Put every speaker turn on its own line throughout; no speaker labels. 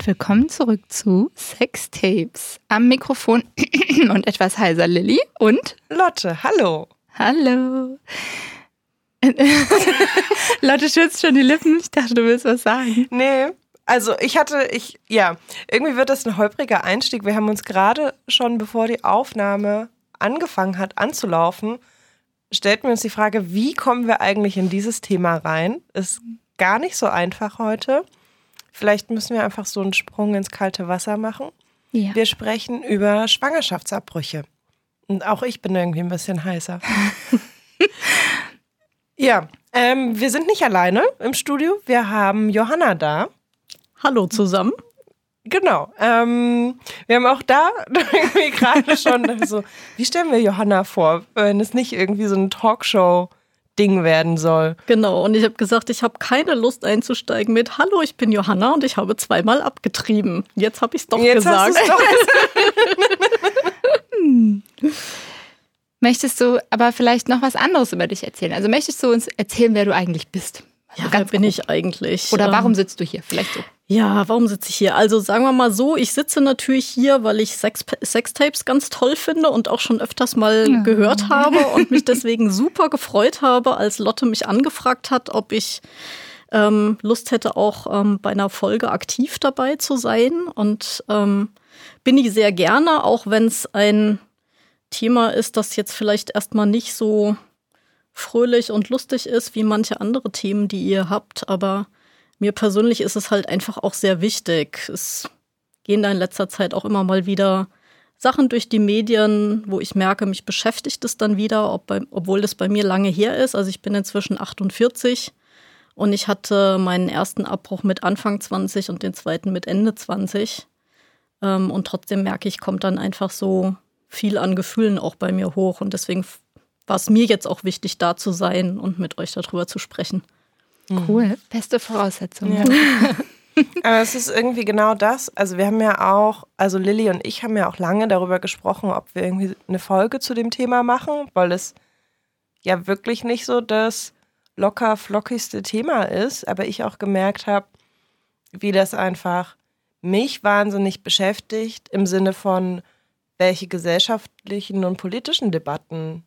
Und willkommen zurück zu Sextapes. Am Mikrofon und etwas heiser Lilly und
Lotte. Hallo.
Hallo. Lotte schützt schon die Lippen. Ich dachte, du willst was sagen.
Nee, also ich hatte, ich, ja, irgendwie wird das ein holpriger Einstieg. Wir haben uns gerade schon, bevor die Aufnahme angefangen hat anzulaufen, stellten wir uns die Frage, wie kommen wir eigentlich in dieses Thema rein? Ist gar nicht so einfach heute. Vielleicht müssen wir einfach so einen Sprung ins kalte Wasser machen.
Ja.
Wir sprechen über Schwangerschaftsabbrüche. Und auch ich bin irgendwie ein bisschen heißer. ja, ähm, wir sind nicht alleine im Studio. Wir haben Johanna da.
Hallo zusammen.
Genau. Ähm, wir haben auch da irgendwie gerade schon so, wie stellen wir Johanna vor, wenn es nicht irgendwie so eine Talkshow Ding werden soll.
Genau, und ich habe gesagt, ich habe keine Lust einzusteigen mit Hallo, ich bin Johanna und ich habe zweimal abgetrieben. Jetzt habe ich es doch
Jetzt
gesagt.
hast doch
Möchtest du aber vielleicht noch was anderes über dich erzählen? Also möchtest du uns erzählen, wer du eigentlich bist?
Ja, wer bin ich eigentlich?
Oder warum
Ähm,
sitzt du hier? Vielleicht so.
Ja, warum sitze ich hier? Also sagen wir mal so, ich sitze natürlich hier, weil ich Sex Sextapes ganz toll finde und auch schon öfters mal
Ja.
gehört habe und mich deswegen super gefreut habe, als Lotte mich angefragt hat, ob ich ähm, Lust hätte, auch ähm, bei einer Folge aktiv dabei zu sein. Und ähm, bin ich sehr gerne, auch wenn es ein Thema ist, das jetzt vielleicht erstmal nicht so fröhlich und lustig ist wie manche andere Themen, die ihr habt, aber mir persönlich ist es halt einfach auch sehr wichtig. Es gehen da in letzter Zeit auch immer mal wieder Sachen durch die Medien, wo ich merke, mich beschäftigt es dann wieder, ob bei, obwohl das bei mir lange her ist. Also ich bin inzwischen 48 und ich hatte meinen ersten Abbruch mit Anfang 20 und den zweiten mit Ende 20. Ähm, und trotzdem merke ich, kommt dann einfach so viel an Gefühlen auch bei mir hoch. Und deswegen war es mir jetzt auch wichtig, da zu sein und mit euch darüber zu sprechen.
Cool. Beste Voraussetzung.
Ja. Aber es ist irgendwie genau das. Also wir haben ja auch, also Lilly und ich haben ja auch lange darüber gesprochen, ob wir irgendwie eine Folge zu dem Thema machen, weil es ja wirklich nicht so das locker flockigste Thema ist. Aber ich auch gemerkt habe, wie das einfach mich wahnsinnig beschäftigt im Sinne von, welche gesellschaftlichen und politischen Debatten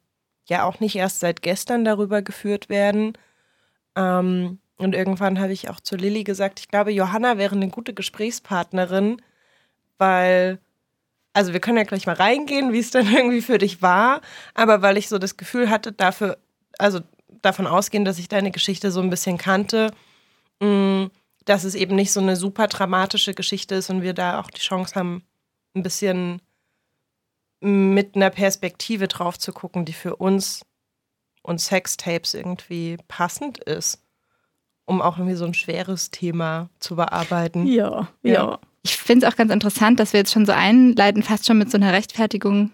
ja auch nicht erst seit gestern darüber geführt werden. Ähm, und irgendwann habe ich auch zu Lilly gesagt, ich glaube, Johanna wäre eine gute Gesprächspartnerin, weil, also wir können ja gleich mal reingehen, wie es dann irgendwie für dich war, aber weil ich so das Gefühl hatte, dafür, also davon ausgehen, dass ich deine Geschichte so ein bisschen kannte, mh, dass es eben nicht so eine super dramatische Geschichte ist und wir da auch die Chance haben, ein bisschen mit einer Perspektive drauf zu gucken, die für uns und Sextapes irgendwie passend ist, um auch irgendwie so ein schweres Thema zu bearbeiten.
Ja, ja.
Ja.
Ich finde es auch ganz interessant, dass wir jetzt schon so einleiten, fast schon mit so einer Rechtfertigung,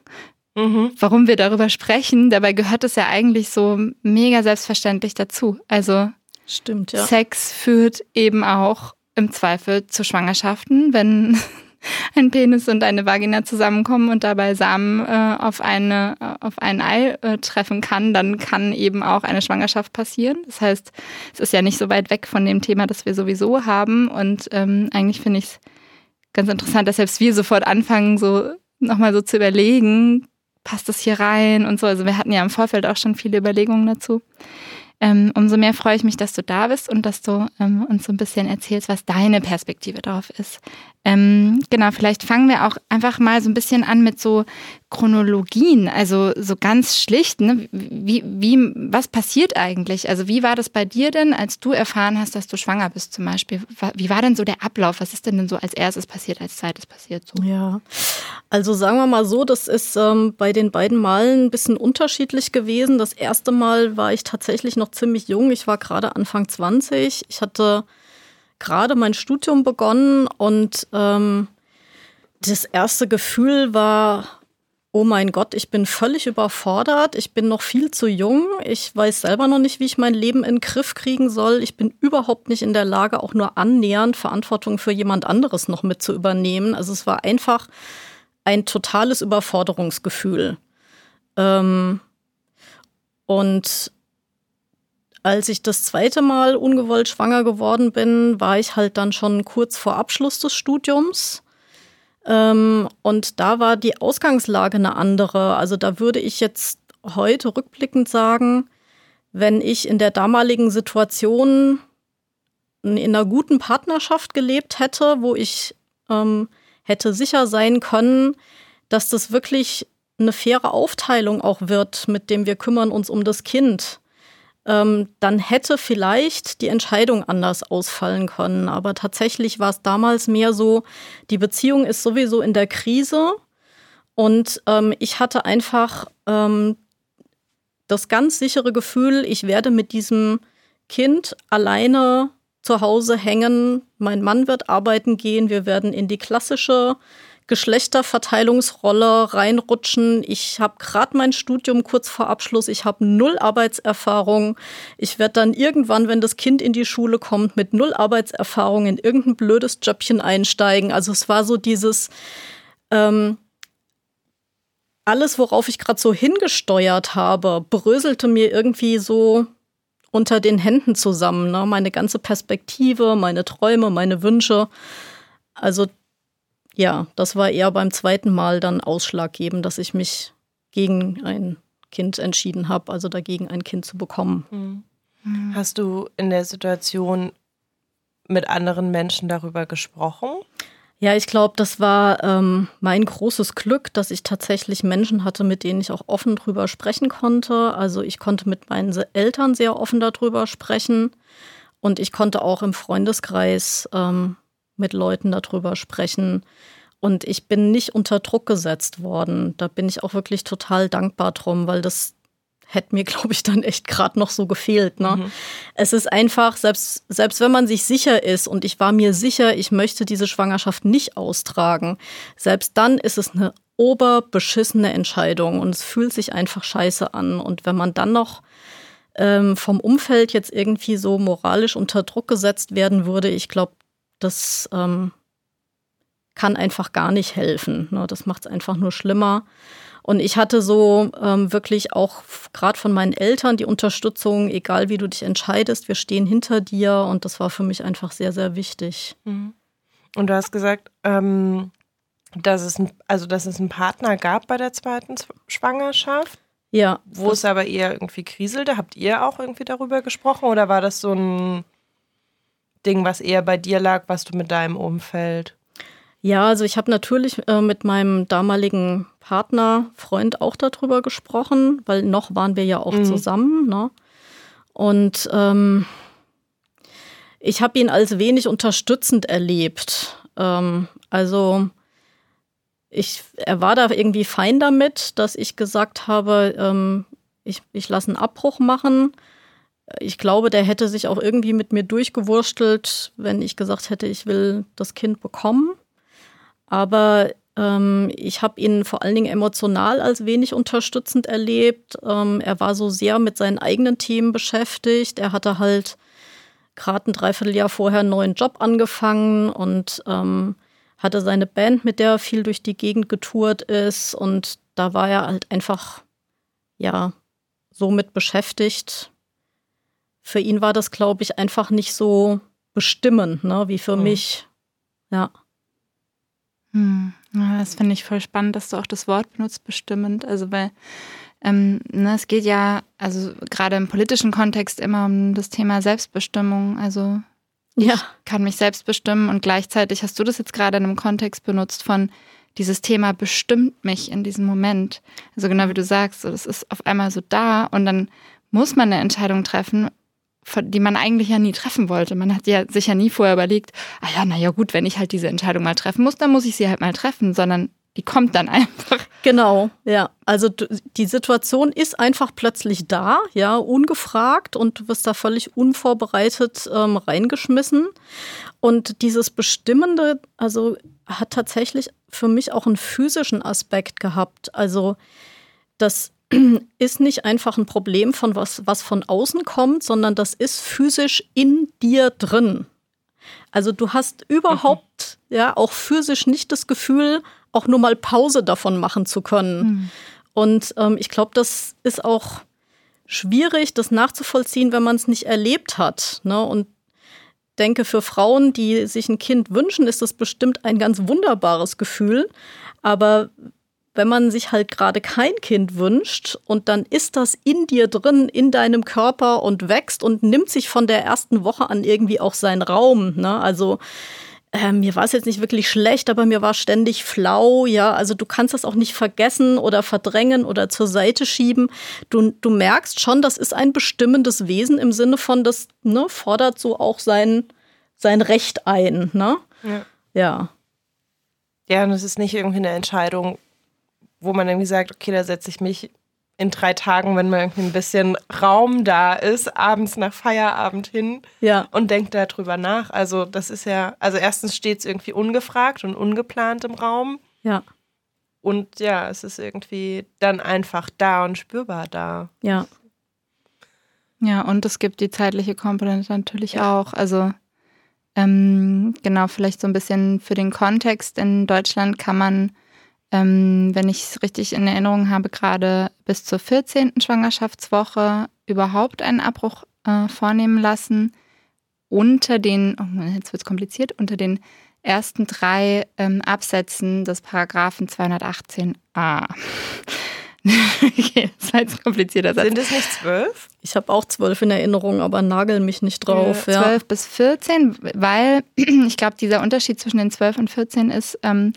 Mhm.
warum wir darüber sprechen. Dabei gehört es ja eigentlich so mega selbstverständlich dazu. Also
Stimmt, ja.
Sex führt eben auch im Zweifel zu Schwangerschaften, wenn ein Penis und eine Vagina zusammenkommen und dabei Samen äh, auf, eine, äh, auf ein Ei äh, treffen kann, dann kann eben auch eine Schwangerschaft passieren. Das heißt, es ist ja nicht so weit weg von dem Thema, das wir sowieso haben. Und ähm, eigentlich finde ich es ganz interessant, dass selbst wir sofort anfangen, so nochmal so zu überlegen, passt das hier rein und so. Also wir hatten ja im Vorfeld auch schon viele Überlegungen dazu. Ähm, umso mehr freue ich mich, dass du da bist und dass du ähm, uns so ein bisschen erzählst, was deine Perspektive darauf ist. Ähm, genau, vielleicht fangen wir auch einfach mal so ein bisschen an mit so Chronologien, also so ganz schlicht. Ne? Wie, wie, was passiert eigentlich? Also wie war das bei dir denn, als du erfahren hast, dass du schwanger bist zum Beispiel? Wie war denn so der Ablauf? Was ist denn, denn so als erstes passiert, als zweites passiert? So?
Ja, also sagen wir mal so, das ist ähm, bei den beiden Malen ein bisschen unterschiedlich gewesen. Das erste Mal war ich tatsächlich noch ziemlich jung. Ich war gerade Anfang 20. Ich hatte gerade mein Studium begonnen und ähm, das erste Gefühl war, oh mein Gott, ich bin völlig überfordert. Ich bin noch viel zu jung. Ich weiß selber noch nicht, wie ich mein Leben in den Griff kriegen soll. Ich bin überhaupt nicht in der Lage, auch nur annähernd Verantwortung für jemand anderes noch mit zu übernehmen. Also es war einfach ein totales Überforderungsgefühl. Ähm, und als ich das zweite Mal ungewollt schwanger geworden bin, war ich halt dann schon kurz vor Abschluss des Studiums. Ähm, und da war die Ausgangslage eine andere. Also da würde ich jetzt heute rückblickend sagen, wenn ich in der damaligen Situation in einer guten Partnerschaft gelebt hätte, wo ich ähm, hätte sicher sein können, dass das wirklich eine faire Aufteilung auch wird, mit dem wir kümmern uns um das Kind, ähm, dann hätte vielleicht die Entscheidung anders ausfallen können. Aber tatsächlich war es damals mehr so, die Beziehung ist sowieso in der Krise und ähm, ich hatte einfach ähm, das ganz sichere Gefühl, ich werde mit diesem Kind alleine zu Hause hängen. Mein Mann wird arbeiten gehen. Wir werden in die klassische Geschlechterverteilungsrolle reinrutschen. Ich habe gerade mein Studium kurz vor Abschluss. Ich habe null Arbeitserfahrung. Ich werde dann irgendwann, wenn das Kind in die Schule kommt, mit null Arbeitserfahrung in irgendein blödes Jobchen einsteigen. Also es war so dieses ähm, alles, worauf ich gerade so hingesteuert habe, bröselte mir irgendwie so unter den Händen zusammen. Ne? Meine ganze Perspektive, meine Träume, meine Wünsche. Also ja, das war eher beim zweiten Mal dann ausschlaggebend, dass ich mich gegen ein Kind entschieden habe, also dagegen ein Kind zu bekommen.
Mhm. Hast du in der Situation mit anderen Menschen darüber gesprochen?
Ja, ich glaube, das war ähm, mein großes Glück, dass ich tatsächlich Menschen hatte, mit denen ich auch offen drüber sprechen konnte. Also ich konnte mit meinen Eltern sehr offen darüber sprechen und ich konnte auch im Freundeskreis ähm, mit Leuten darüber sprechen. Und ich bin nicht unter Druck gesetzt worden. Da bin ich auch wirklich total dankbar drum, weil das hätte mir, glaube ich, dann echt gerade noch so gefehlt. Ne? Mhm. Es ist einfach, selbst, selbst wenn man sich sicher ist und ich war mir sicher, ich möchte diese Schwangerschaft nicht austragen, selbst dann ist es eine oberbeschissene Entscheidung und es fühlt sich einfach scheiße an. Und wenn man dann noch ähm, vom Umfeld jetzt irgendwie so moralisch unter Druck gesetzt werden würde, ich glaube, das ähm, kann einfach gar nicht helfen. Ne? Das macht es einfach nur schlimmer. Und ich hatte so ähm, wirklich auch gerade von meinen Eltern die Unterstützung, egal wie du dich entscheidest, wir stehen hinter dir. Und das war für mich einfach sehr, sehr wichtig.
Mhm. Und du hast gesagt, ähm, dass, es ein, also, dass es einen Partner gab bei der zweiten Schwangerschaft.
Ja.
Wo es aber eher irgendwie kriselte. Habt ihr auch irgendwie darüber gesprochen oder war das so ein Ding, was eher bei dir lag, was du mit deinem Umfeld?
Ja, also ich habe natürlich äh, mit meinem damaligen Partner, Freund auch darüber gesprochen, weil noch waren wir ja auch mhm. zusammen. Ne? Und ähm, ich habe ihn als wenig unterstützend erlebt. Ähm, also ich, er war da irgendwie fein damit, dass ich gesagt habe, ähm, ich, ich lasse einen Abbruch machen ich glaube, der hätte sich auch irgendwie mit mir durchgewurstelt, wenn ich gesagt hätte, ich will das Kind bekommen. Aber ähm, ich habe ihn vor allen Dingen emotional als wenig unterstützend erlebt. Ähm, er war so sehr mit seinen eigenen Themen beschäftigt. Er hatte halt gerade ein Dreivierteljahr vorher einen neuen Job angefangen und ähm, hatte seine Band, mit der er viel durch die Gegend getourt ist. Und da war er halt einfach, ja, so mit beschäftigt für ihn war das, glaube ich, einfach nicht so bestimmend, ne, wie für mhm. mich. Ja.
Hm. ja das finde ich voll spannend, dass du auch das Wort benutzt, bestimmend. Also, weil ähm, ne, es geht ja, also gerade im politischen Kontext immer um das Thema Selbstbestimmung. Also
ja.
ich kann mich selbst bestimmen und gleichzeitig hast du das jetzt gerade in einem Kontext benutzt von dieses Thema bestimmt mich in diesem Moment. Also genau wie du sagst, so, das ist auf einmal so da und dann muss man eine Entscheidung treffen die man eigentlich ja nie treffen wollte. Man hat ja sich ja nie vorher überlegt, ah ja, naja gut, wenn ich halt diese Entscheidung mal treffen muss, dann muss ich sie halt mal treffen, sondern die kommt dann einfach.
Genau, ja. Also die Situation ist einfach plötzlich da, ja, ungefragt und du wirst da völlig unvorbereitet ähm, reingeschmissen. Und dieses Bestimmende, also hat tatsächlich für mich auch einen physischen Aspekt gehabt. Also das ist nicht einfach ein Problem von was, was von außen kommt, sondern das ist physisch in dir drin. Also du hast überhaupt, mhm. ja, auch physisch nicht das Gefühl, auch nur mal Pause davon machen zu können. Mhm. Und ähm, ich glaube, das ist auch schwierig, das nachzuvollziehen, wenn man es nicht erlebt hat. Ne? Und denke, für Frauen, die sich ein Kind wünschen, ist das bestimmt ein ganz wunderbares Gefühl. Aber wenn man sich halt gerade kein Kind wünscht und dann ist das in dir drin, in deinem Körper und wächst und nimmt sich von der ersten Woche an irgendwie auch seinen Raum. Ne? Also äh, mir war es jetzt nicht wirklich schlecht, aber mir war ständig flau, ja. Also du kannst das auch nicht vergessen oder verdrängen oder zur Seite schieben. Du, du merkst schon, das ist ein bestimmendes Wesen im Sinne von, das ne, fordert so auch sein, sein Recht ein, ne? Ja.
Ja, ja und es ist nicht irgendwie eine Entscheidung, wo man irgendwie sagt, okay, da setze ich mich in drei Tagen, wenn mal irgendwie ein bisschen Raum da ist, abends nach Feierabend hin ja. und denkt darüber nach. Also das ist ja, also erstens steht es irgendwie ungefragt und ungeplant im Raum.
Ja.
Und ja, es ist irgendwie dann einfach da und spürbar da.
Ja.
Ja, und es gibt die zeitliche Komponente natürlich ja. auch. Also ähm, genau, vielleicht so ein bisschen für den Kontext. In Deutschland kann man ähm, wenn ich es richtig in Erinnerung habe, gerade bis zur 14. Schwangerschaftswoche überhaupt einen Abbruch äh, vornehmen lassen. Unter den, oh, jetzt wird es kompliziert, unter den ersten drei ähm, Absätzen des Paragraphen 218a. okay, das war jetzt komplizierter
Satz. Sind es nicht zwölf?
Ich habe auch zwölf in Erinnerung, aber nagel mich nicht drauf.
Zwölf ja. bis 14, weil ich glaube, dieser Unterschied zwischen den zwölf und 14 ist, ähm,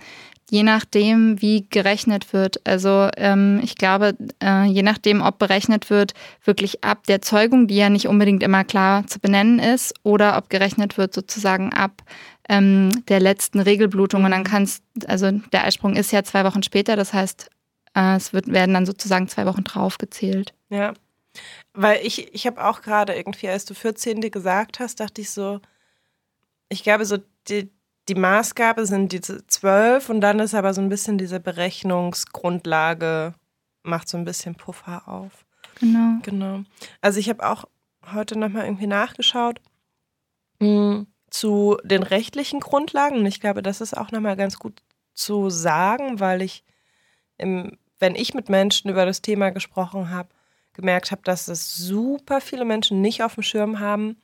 je nachdem, wie gerechnet wird. Also ähm, ich glaube, äh, je nachdem, ob berechnet wird, wirklich ab der Zeugung, die ja nicht unbedingt immer klar zu benennen ist, oder ob gerechnet wird sozusagen ab ähm, der letzten Regelblutung. Und dann kann es, also der Eisprung ist ja zwei Wochen später, das heißt, äh, es wird, werden dann sozusagen zwei Wochen draufgezählt.
Ja, weil ich, ich habe auch gerade irgendwie, als du 14. gesagt hast, dachte ich so, ich glaube, so die, die Maßgabe sind diese zwölf und dann ist aber so ein bisschen diese Berechnungsgrundlage, macht so ein bisschen Puffer auf.
Genau.
Genau. Also ich habe auch heute nochmal irgendwie nachgeschaut mh, hm, zu den rechtlichen Grundlagen und ich glaube, das ist auch nochmal ganz gut zu sagen, weil ich, im, wenn ich mit Menschen über das Thema gesprochen habe, gemerkt habe, dass es super viele Menschen nicht auf dem Schirm haben,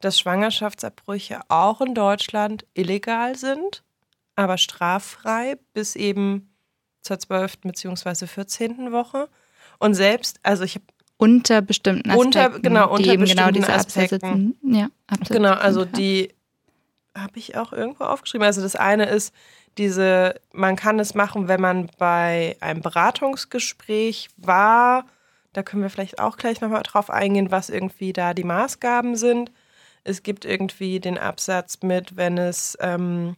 dass Schwangerschaftsabbrüche auch in Deutschland illegal sind, aber straffrei bis eben zur 12. bzw. 14. Woche. Und selbst, also ich habe
unter bestimmten
Aspekten, unter, genau, unter die genau diese
Aspekten. Ja,
genau, also die habe ich auch irgendwo aufgeschrieben. Also das eine ist diese, man kann es machen, wenn man bei einem Beratungsgespräch war. Da können wir vielleicht auch gleich nochmal drauf eingehen, was irgendwie da die Maßgaben sind. Es gibt irgendwie den Absatz mit, wenn es ähm,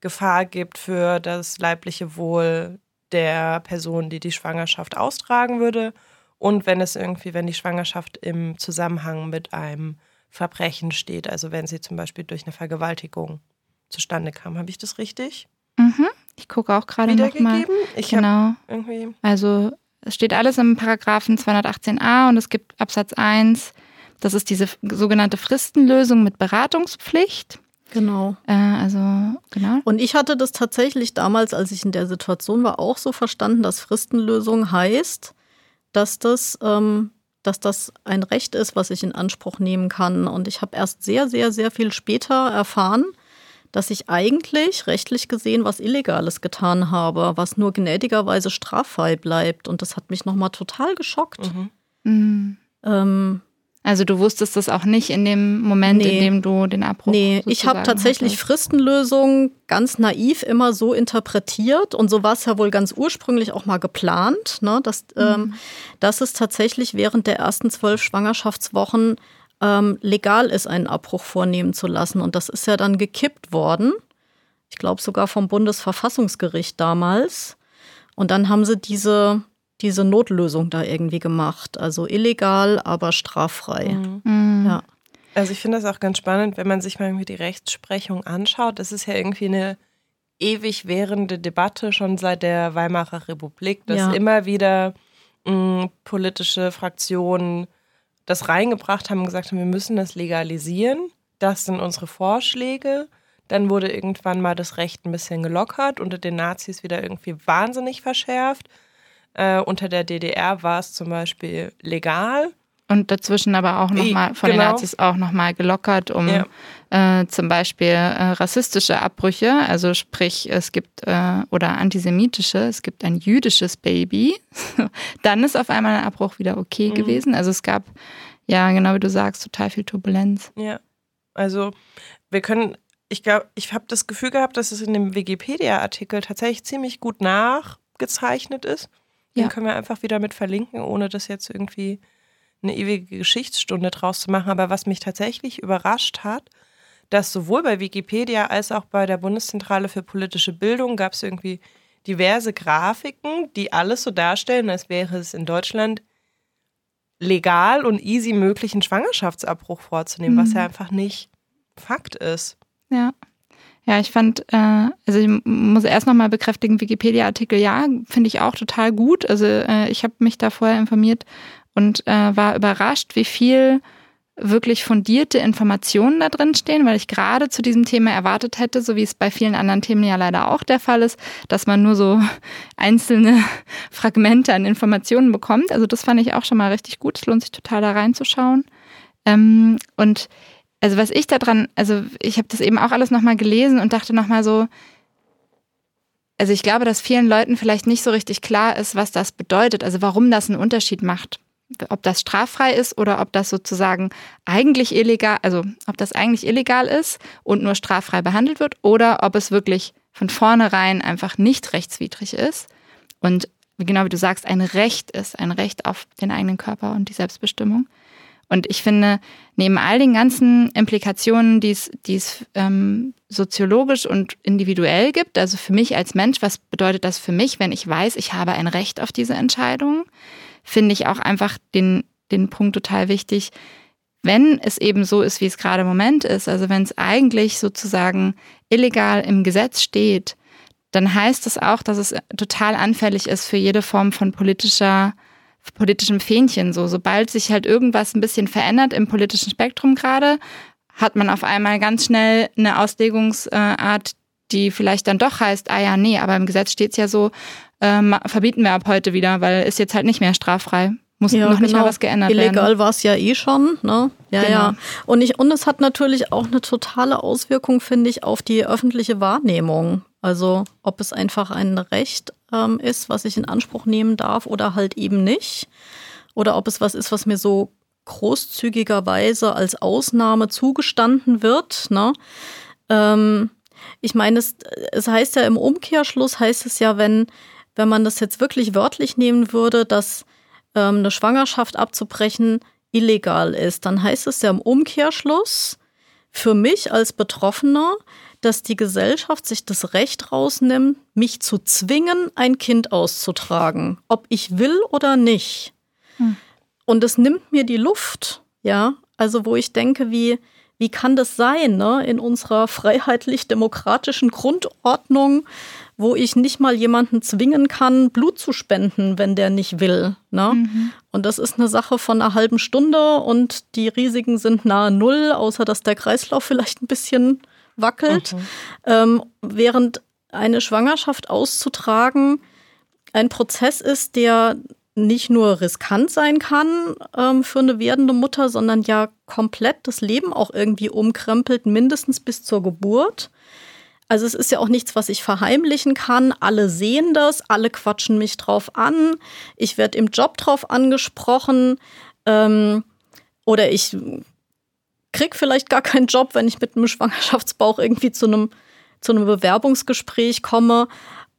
Gefahr gibt für das leibliche Wohl der Person, die die Schwangerschaft austragen würde. Und wenn es irgendwie, wenn die Schwangerschaft im Zusammenhang mit einem Verbrechen steht, also wenn sie zum Beispiel durch eine Vergewaltigung zustande kam. Habe ich das richtig?
Mhm. Ich gucke auch gerade nochmal.
Ich
genau. Irgendwie also es steht alles im Paragraphen 218a und es gibt Absatz 1 das ist diese sogenannte Fristenlösung mit Beratungspflicht.
Genau.
Äh, also, genau.
Und ich hatte das tatsächlich damals, als ich in der Situation war, auch so verstanden, dass Fristenlösung heißt, dass das, ähm, dass das ein Recht ist, was ich in Anspruch nehmen kann. Und ich habe erst sehr, sehr, sehr viel später erfahren, dass ich eigentlich rechtlich gesehen was Illegales getan habe, was nur gnädigerweise straffrei bleibt. Und das hat mich nochmal total geschockt. Mhm.
Ähm, also du wusstest das auch nicht in dem Moment, nee. in dem du den Abbruch.
Nee, ich habe tatsächlich hattest. Fristenlösungen ganz naiv immer so interpretiert und so war es ja wohl ganz ursprünglich auch mal geplant, ne, dass, mhm. ähm, dass es tatsächlich während der ersten zwölf Schwangerschaftswochen ähm, legal ist, einen Abbruch vornehmen zu lassen. Und das ist ja dann gekippt worden. Ich glaube sogar vom Bundesverfassungsgericht damals. Und dann haben sie diese diese Notlösung da irgendwie gemacht. Also illegal, aber straffrei. Mhm.
mhm. Ja.
Also ich finde das auch ganz spannend, wenn man sich mal irgendwie die Rechtsprechung anschaut. Das ist ja irgendwie eine ewig währende Debatte schon seit der Weimarer Republik, dass ja. immer wieder mh, mm, politische Fraktionen das reingebracht haben und gesagt haben, wir müssen das legalisieren. Das sind unsere Vorschläge. Dann wurde irgendwann mal das Recht ein bisschen gelockert, unter den Nazis wieder irgendwie wahnsinnig verschärft. Äh, unter der DDR war es zum Beispiel legal.
und dazwischen aber auch nochmal von genau. den Nazis auch nochmal gelockert, um ja. äh, zum Beispiel äh, rassistische Abbrüche, also sprich, es gibt äh, oder antisemitische, es gibt ein jüdisches Baby, dann ist auf einmal ein Abbruch wieder okay mhm. gewesen. Also es gab, ja, genau wie du sagst, total viel Turbulenz.
Ja. Also wir können, ich glaube, ich habe das Gefühl gehabt, dass es in dem Wikipedia-Artikel tatsächlich ziemlich gut nachgezeichnet ist. Den ja. können wir einfach wieder mit verlinken, ohne das jetzt irgendwie eine ewige Geschichtsstunde draus zu machen. Aber was mich tatsächlich überrascht hat, dass sowohl bei Wikipedia als auch bei der Bundeszentrale für politische Bildung gab es irgendwie diverse Grafiken, die alles so darstellen, als wäre es in Deutschland legal und easy möglich, einen Schwangerschaftsabbruch vorzunehmen, mhm. was ja einfach nicht Fakt ist.
Ja. Ja, ich fand, äh, also ich muss erst nochmal bekräftigen, Wikipedia-Artikel, ja, finde ich auch total gut. Also äh, ich habe mich da vorher informiert und äh, war überrascht, wie viel wirklich fundierte Informationen da drin stehen, weil ich gerade zu diesem Thema erwartet hätte, so wie es bei vielen anderen Themen ja leider auch der Fall ist, dass man nur so einzelne Fragmente an Informationen bekommt. Also das fand ich auch schon mal richtig gut. Es lohnt sich total da reinzuschauen. Ähm, und also was ich da dran, also ich habe das eben auch alles nochmal gelesen und dachte nochmal so, also ich glaube, dass vielen Leuten vielleicht nicht so richtig klar ist, was das bedeutet, also warum das einen Unterschied macht ob das straffrei ist oder ob das sozusagen eigentlich illegal, also ob das eigentlich illegal ist und nur straffrei behandelt wird oder ob es wirklich von vornherein einfach nicht rechtswidrig ist und genau wie du sagst, ein Recht ist, ein Recht auf den eigenen Körper und die Selbstbestimmung. Und ich finde, neben all den ganzen Implikationen, die es, es ähm, soziologisch und individuell gibt, also für mich als Mensch, was bedeutet das für mich, wenn ich weiß, ich habe ein Recht auf diese Entscheidung? finde ich auch einfach den, den Punkt total wichtig, wenn es eben so ist, wie es gerade im Moment ist, also wenn es eigentlich sozusagen illegal im Gesetz steht, dann heißt das auch, dass es total anfällig ist für jede Form von politischer, politischem Fähnchen. So, sobald sich halt irgendwas ein bisschen verändert im politischen Spektrum gerade, hat man auf einmal ganz schnell eine Auslegungsart, die vielleicht dann doch heißt, ah ja, nee, aber im Gesetz steht es ja so, ähm, verbieten wir ab heute wieder, weil ist jetzt halt nicht mehr straffrei. Muss ja, noch genau. nicht mal was geändert
Illegal
werden.
Illegal war es ja eh schon, ne? Ja, genau. ja. Und, ich, und es hat natürlich auch eine totale Auswirkung, finde ich, auf die öffentliche Wahrnehmung. Also ob es einfach ein Recht ähm, ist, was ich in Anspruch nehmen darf oder halt eben nicht. Oder ob es was ist, was mir so großzügigerweise als Ausnahme zugestanden wird. Ne? Ähm, ich meine, es, es heißt ja im Umkehrschluss, heißt es ja, wenn wenn man das jetzt wirklich wörtlich nehmen würde, dass ähm, eine Schwangerschaft abzubrechen illegal ist, dann heißt es ja im Umkehrschluss für mich als Betroffener, dass die Gesellschaft sich das Recht rausnimmt, mich zu zwingen, ein Kind auszutragen, ob ich will oder nicht. Hm. Und es nimmt mir die Luft, ja. Also wo ich denke, wie, wie kann das sein, ne? in unserer freiheitlich-demokratischen Grundordnung, wo ich nicht mal jemanden zwingen kann, Blut zu spenden, wenn der nicht will. Ne? Mhm. Und das ist eine Sache von einer halben Stunde und die Risiken sind nahe Null, außer dass der Kreislauf vielleicht ein bisschen wackelt. Mhm. Ähm, während eine Schwangerschaft auszutragen ein Prozess ist, der nicht nur riskant sein kann ähm, für eine werdende Mutter, sondern ja komplett das Leben auch irgendwie umkrempelt, mindestens bis zur Geburt. Also es ist ja auch nichts, was ich verheimlichen kann. Alle sehen das, alle quatschen mich drauf an. Ich werde im Job drauf angesprochen. Ähm, oder ich krieg vielleicht gar keinen Job, wenn ich mit einem Schwangerschaftsbauch irgendwie zu einem, zu einem Bewerbungsgespräch komme.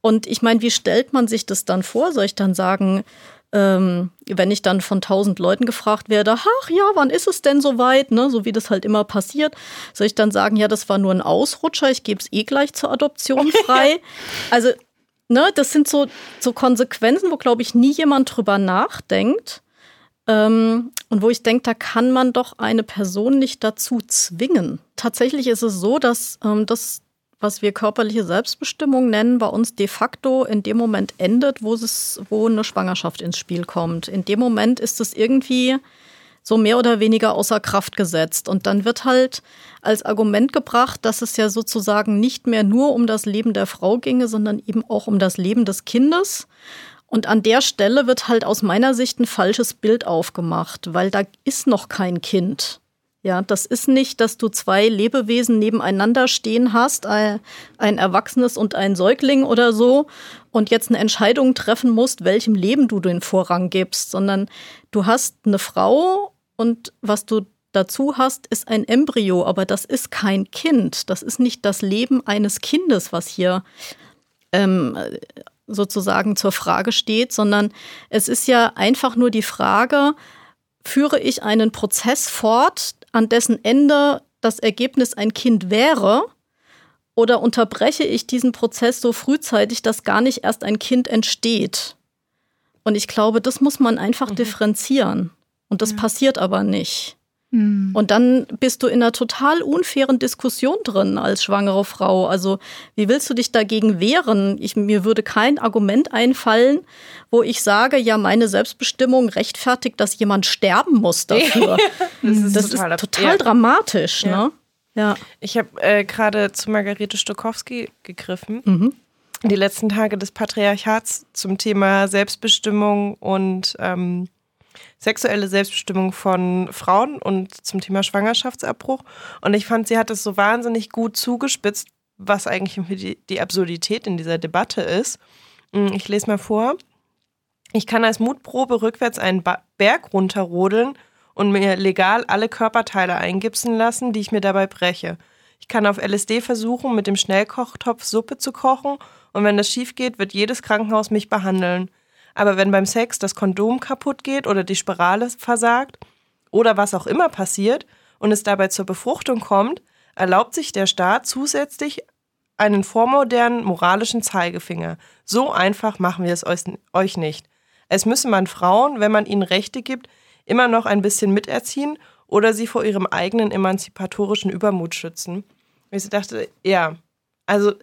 Und ich meine, wie stellt man sich das dann vor? Soll ich dann sagen, ähm, wenn ich dann von tausend Leuten gefragt werde, ach ja, wann ist es denn soweit, ne, so wie das halt immer passiert, soll ich dann sagen, ja, das war nur ein Ausrutscher, ich gebe es eh gleich zur Adoption frei. also, ne, das sind so, so Konsequenzen, wo, glaube ich, nie jemand drüber nachdenkt. Ähm, und wo ich denke, da kann man doch eine Person nicht dazu zwingen. Tatsächlich ist es so, dass ähm, das was wir körperliche Selbstbestimmung nennen, bei uns de facto in dem Moment endet, wo es, wo eine Schwangerschaft ins Spiel kommt. In dem Moment ist es irgendwie so mehr oder weniger außer Kraft gesetzt. Und dann wird halt als Argument gebracht, dass es ja sozusagen nicht mehr nur um das Leben der Frau ginge, sondern eben auch um das Leben des Kindes. Und an der Stelle wird halt aus meiner Sicht ein falsches Bild aufgemacht, weil da ist noch kein Kind. Ja, das ist nicht, dass du zwei Lebewesen nebeneinander stehen hast, ein, ein Erwachsenes und ein Säugling oder so, und jetzt eine Entscheidung treffen musst, welchem Leben du den Vorrang gibst, sondern du hast eine Frau und was du dazu hast, ist ein Embryo, aber das ist kein Kind. Das ist nicht das Leben eines Kindes, was hier ähm, sozusagen zur Frage steht, sondern es ist ja einfach nur die Frage, führe ich einen Prozess fort, an dessen Ende das Ergebnis ein Kind wäre, oder unterbreche ich diesen Prozess so frühzeitig, dass gar nicht erst ein Kind entsteht? Und ich glaube, das muss man einfach mhm. differenzieren. Und das ja. passiert aber nicht. Mhm. Und dann bist du in einer total unfairen Diskussion drin als schwangere Frau. Also, wie willst du dich dagegen wehren? Ich, mir würde kein Argument einfallen, wo ich sage, ja, meine Selbstbestimmung rechtfertigt, dass jemand sterben muss dafür. das ist das total, ist total dramatisch, ja. ne?
Ja. Ich habe äh, gerade zu Margarete Stokowski gegriffen. Mhm. Die letzten Tage des Patriarchats zum Thema Selbstbestimmung und ähm, sexuelle Selbstbestimmung von Frauen und zum Thema Schwangerschaftsabbruch. Und ich fand, sie hat es so wahnsinnig gut zugespitzt, was eigentlich die, Absurdität in dieser Debatte ist. Hm, ich lese mal vor. Ich kann als Mutprobe rückwärts einen Berg runterrodeln und mir legal alle Körperteile eingipsen lassen, die ich mir dabei breche. Ich kann auf LSD versuchen, mit dem Schnellkochtopf Suppe zu kochen und wenn das schief geht, wird jedes Krankenhaus mich behandeln. Aber wenn beim Sex das Kondom kaputt geht oder die Spirale versagt oder was auch immer passiert und es dabei zur Befruchtung kommt, erlaubt sich der Staat zusätzlich einen vormodernen moralischen Zeigefinger. So einfach machen wir es euch nicht. Es müsse man Frauen, wenn man ihnen Rechte gibt, immer noch ein bisschen miterziehen oder sie vor ihrem eigenen emanzipatorischen Übermut schützen. Ich dachte, ja, also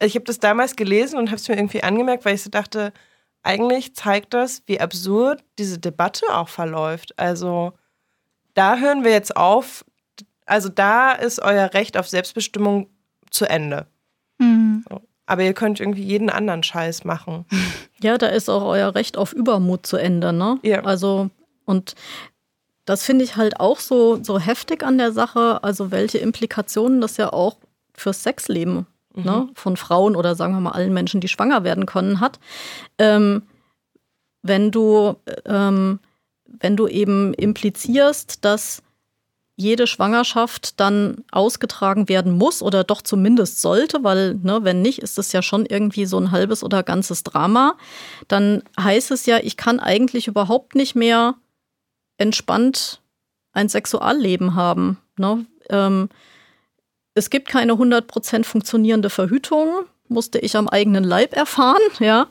ich habe das damals gelesen und habe es mir irgendwie angemerkt, weil ich so dachte, eigentlich zeigt das, wie absurd diese Debatte auch verläuft. Also da hören wir jetzt auf. Also da ist euer Recht auf Selbstbestimmung zu Ende. Mhm. So. Aber ihr könnt irgendwie jeden anderen Scheiß machen.
Ja, da ist auch euer Recht auf Übermut zu Ende, ne? Ja. Also, und das finde ich halt auch so, so heftig an der Sache, also welche Implikationen das ja auch fürs Sexleben mhm. ne, von Frauen oder sagen wir mal allen Menschen, die schwanger werden können, hat. Ähm, wenn du, ähm, wenn du eben implizierst, dass jede Schwangerschaft dann ausgetragen werden muss oder doch zumindest sollte, weil, ne, wenn nicht, ist es ja schon irgendwie so ein halbes oder ganzes Drama, dann heißt es ja, ich kann eigentlich überhaupt nicht mehr entspannt ein Sexualleben haben. Ne? Ähm, es gibt keine 100% funktionierende Verhütung, musste ich am eigenen Leib erfahren, ja.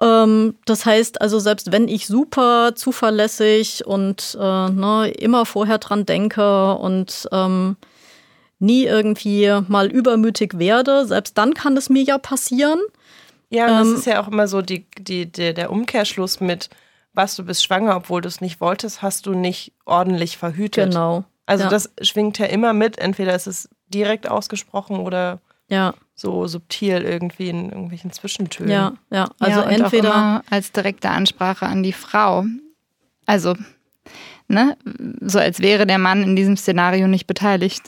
Ähm, das heißt also, selbst wenn ich super zuverlässig und äh, ne, immer vorher dran denke und ähm, nie irgendwie mal übermütig werde, selbst dann kann es mir ja passieren.
Ja, und ähm, das ist ja auch immer so die, die, die, der Umkehrschluss mit, was du bist schwanger, obwohl du es nicht wolltest, hast du nicht ordentlich verhütet.
Genau.
Also ja. das schwingt ja immer mit. Entweder ist es direkt ausgesprochen oder ja. so subtil irgendwie in irgendwelchen Zwischentönen.
Ja, ja. Also ja, entweder
als direkte Ansprache an die Frau. Also, ne, so als wäre der Mann in diesem Szenario nicht beteiligt.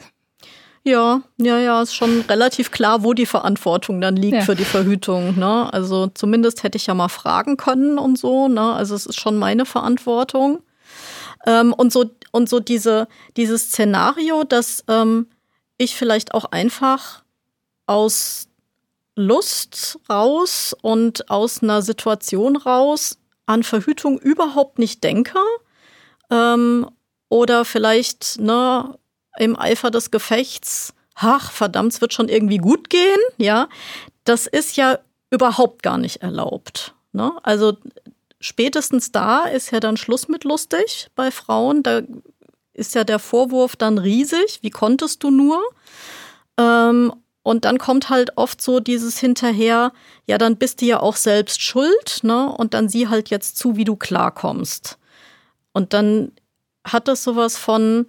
Ja, ja, ja, ist schon relativ klar, wo die Verantwortung dann liegt ja. für die Verhütung. Ne? Also zumindest hätte ich ja mal fragen können und so. Ne? Also es ist schon meine Verantwortung. Ähm, und so und so diese dieses Szenario, dass ähm, ich vielleicht auch einfach aus Lust raus und aus einer Situation raus an Verhütung überhaupt nicht denke. Ähm, oder vielleicht ne, im Eifer des Gefechts, ach, verdammt, es wird schon irgendwie gut gehen, ja. Das ist ja überhaupt gar nicht erlaubt. Ne? Also spätestens da ist ja dann Schluss mit lustig bei Frauen. Da ist ja der Vorwurf dann riesig. Wie konntest du nur? Ähm, und dann kommt halt oft so dieses hinterher, ja, dann bist du ja auch selbst schuld, ne? Und dann sieh halt jetzt zu, wie du klarkommst. Und dann hat das sowas von,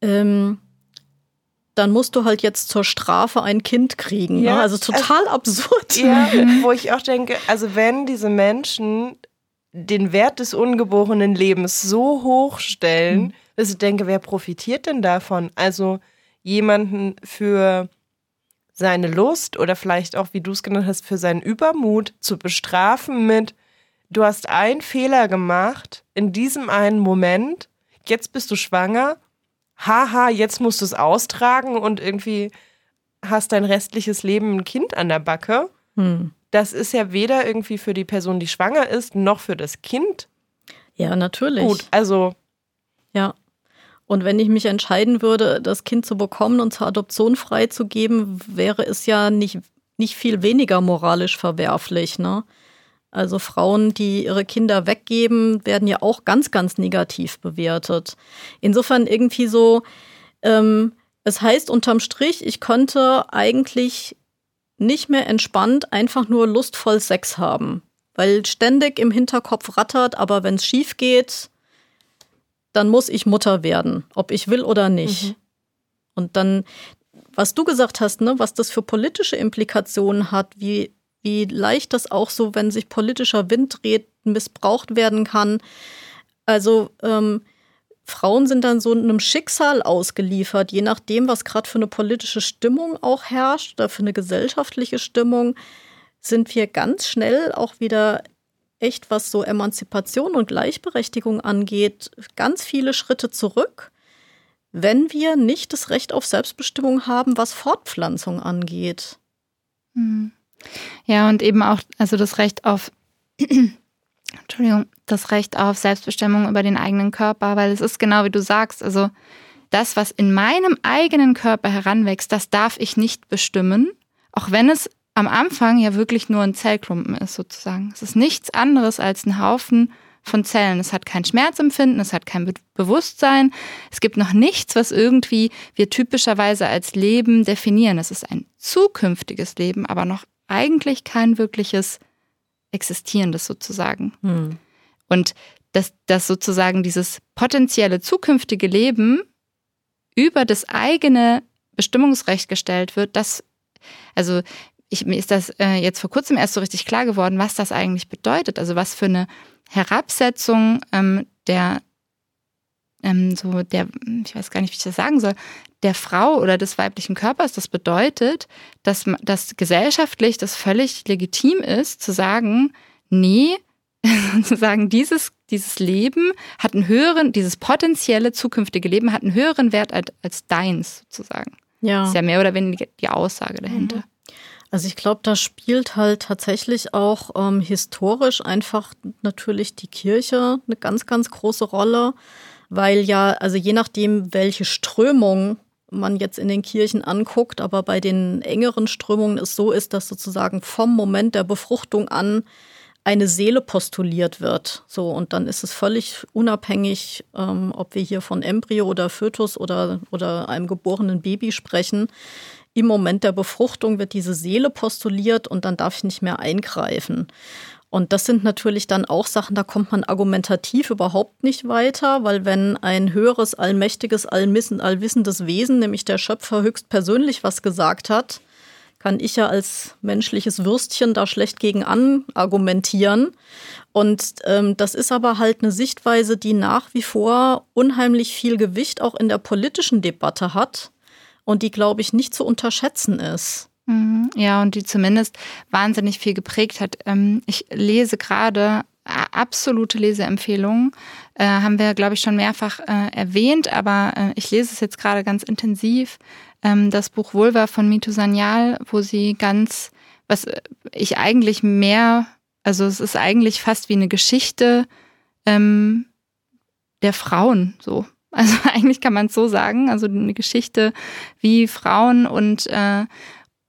ähm, dann musst du halt jetzt zur Strafe ein Kind kriegen. Ne?
Ja,
Also total absurd.
Ja, wo ich auch denke, also wenn diese Menschen den Wert des ungeborenen Lebens so hoch stellen, dass ich denke, wer profitiert denn davon? Also jemanden für seine Lust oder vielleicht auch, wie du es genannt hast, für seinen Übermut zu bestrafen mit, du hast einen Fehler gemacht in diesem einen Moment, jetzt bist du schwanger, haha, jetzt musst du es austragen und irgendwie hast dein restliches Leben ein Kind an der Backe.
Hm.
Das ist ja weder irgendwie für die Person, die schwanger ist, noch für das Kind
Ja, natürlich.
gut. Also,
Ja. Und wenn ich mich entscheiden würde, das Kind zu bekommen und zur Adoption freizugeben, wäre es ja nicht, nicht viel weniger moralisch verwerflich. Ne? Also Frauen, die ihre Kinder weggeben, werden ja auch ganz, ganz negativ bewertet. Insofern irgendwie so, ähm, es heißt unterm Strich, ich konnte eigentlich nicht mehr entspannt einfach nur lustvoll Sex haben. Weil ständig im Hinterkopf rattert, aber wenn es schief geht, dann muss ich Mutter werden, ob ich will oder nicht.
Mhm.
Und dann, was du gesagt hast, ne, was das für politische Implikationen hat, wie, wie leicht das auch so, wenn sich politischer Wind dreht, missbraucht werden kann. Also ähm, Frauen sind dann so einem Schicksal ausgeliefert, je nachdem, was gerade für eine politische Stimmung auch herrscht oder für eine gesellschaftliche Stimmung, sind wir ganz schnell auch wieder echt, was so Emanzipation und Gleichberechtigung angeht, ganz viele Schritte zurück, wenn wir nicht das Recht auf Selbstbestimmung haben, was Fortpflanzung angeht.
Hm. Ja, und eben auch, also das Recht auf, Entschuldigung, das Recht auf Selbstbestimmung über den eigenen Körper, weil es ist genau wie du sagst, also das, was in meinem eigenen Körper heranwächst, das darf ich nicht bestimmen, auch wenn es am Anfang ja wirklich nur ein Zellklumpen ist, sozusagen. Es ist nichts anderes als ein Haufen von Zellen. Es hat kein Schmerzempfinden, es hat kein Be Bewusstsein. Es gibt noch nichts, was irgendwie wir typischerweise als Leben definieren. Es ist ein zukünftiges Leben, aber noch eigentlich kein wirkliches existierendes sozusagen.
Hm.
Und dass, dass sozusagen dieses potenzielle zukünftige Leben über das eigene Bestimmungsrecht gestellt wird, das, also ich, mir ist das äh, jetzt vor kurzem erst so richtig klar geworden, was das eigentlich bedeutet. Also was für eine Herabsetzung ähm, der, ähm, so der, ich weiß gar nicht, wie ich das sagen soll, der Frau oder des weiblichen Körpers das bedeutet, dass, dass gesellschaftlich das völlig legitim ist, zu sagen, nee, zu sagen, dieses, dieses Leben hat einen höheren, dieses potenzielle zukünftige Leben hat einen höheren Wert als, als deins, sozusagen.
Ja.
Das ist ja mehr oder weniger die Aussage dahinter. Mhm.
Also ich glaube, da spielt halt tatsächlich auch ähm, historisch einfach natürlich die Kirche eine ganz, ganz große Rolle, weil ja, also je nachdem, welche Strömung man jetzt in den Kirchen anguckt, aber bei den engeren Strömungen es so ist, dass sozusagen vom Moment der Befruchtung an eine Seele postuliert wird. So, und dann ist es völlig unabhängig, ähm, ob wir hier von Embryo oder Fötus oder, oder einem geborenen Baby sprechen. Im Moment der Befruchtung wird diese Seele postuliert und dann darf ich nicht mehr eingreifen. Und das sind natürlich dann auch Sachen, da kommt man argumentativ überhaupt nicht weiter, weil wenn ein höheres, allmächtiges, allwissendes Wesen, nämlich der Schöpfer höchstpersönlich was gesagt hat, kann ich ja als menschliches Würstchen da schlecht gegen argumentieren. Und ähm, das ist aber halt eine Sichtweise, die nach wie vor unheimlich viel Gewicht auch in der politischen Debatte hat und die, glaube ich, nicht zu unterschätzen ist.
Mhm. Ja, und die zumindest wahnsinnig viel geprägt hat. Ähm, ich lese gerade absolute Leseempfehlungen. Äh, haben wir, glaube ich, schon mehrfach äh, erwähnt, aber äh, ich lese es jetzt gerade ganz intensiv. Ähm, das Buch Vulva von Mito Sanyal, wo sie ganz, was ich eigentlich mehr, also es ist eigentlich fast wie eine Geschichte ähm, der Frauen, so. Also eigentlich kann man es so sagen, also eine Geschichte, wie Frauen und äh,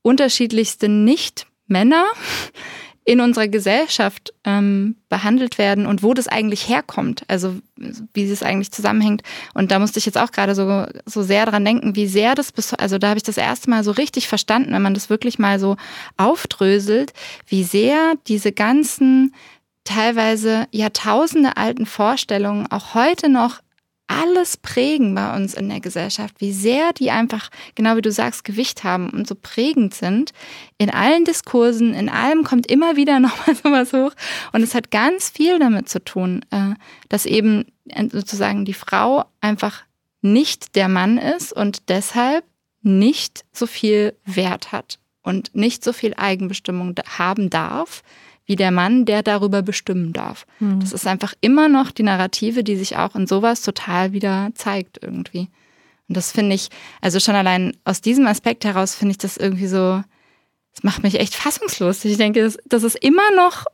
unterschiedlichste Nicht-Männer in unserer Gesellschaft ähm, behandelt werden und wo das eigentlich herkommt, also wie es eigentlich zusammenhängt. Und da musste ich jetzt auch gerade so, so sehr dran denken, wie sehr das bis, also da habe ich das erste Mal so richtig verstanden, wenn man das wirklich mal so aufdröselt, wie sehr diese ganzen teilweise Jahrtausende alten Vorstellungen auch heute noch alles prägen bei uns in der Gesellschaft, wie sehr die einfach, genau wie du sagst, Gewicht haben und so prägend sind. In allen Diskursen, in allem kommt immer wieder nochmal sowas hoch. Und es hat ganz viel damit zu tun, äh, dass eben äh, sozusagen die Frau einfach nicht der Mann ist und deshalb nicht so viel Wert hat und nicht so viel Eigenbestimmung haben darf, wie der Mann, der darüber bestimmen darf. Mhm. Das ist einfach immer noch die Narrative, die sich auch in sowas total wieder zeigt irgendwie. Und das finde ich, also schon allein aus diesem Aspekt heraus finde ich das irgendwie so, das macht mich echt fassungslos. Ich denke, das, das ist immer noch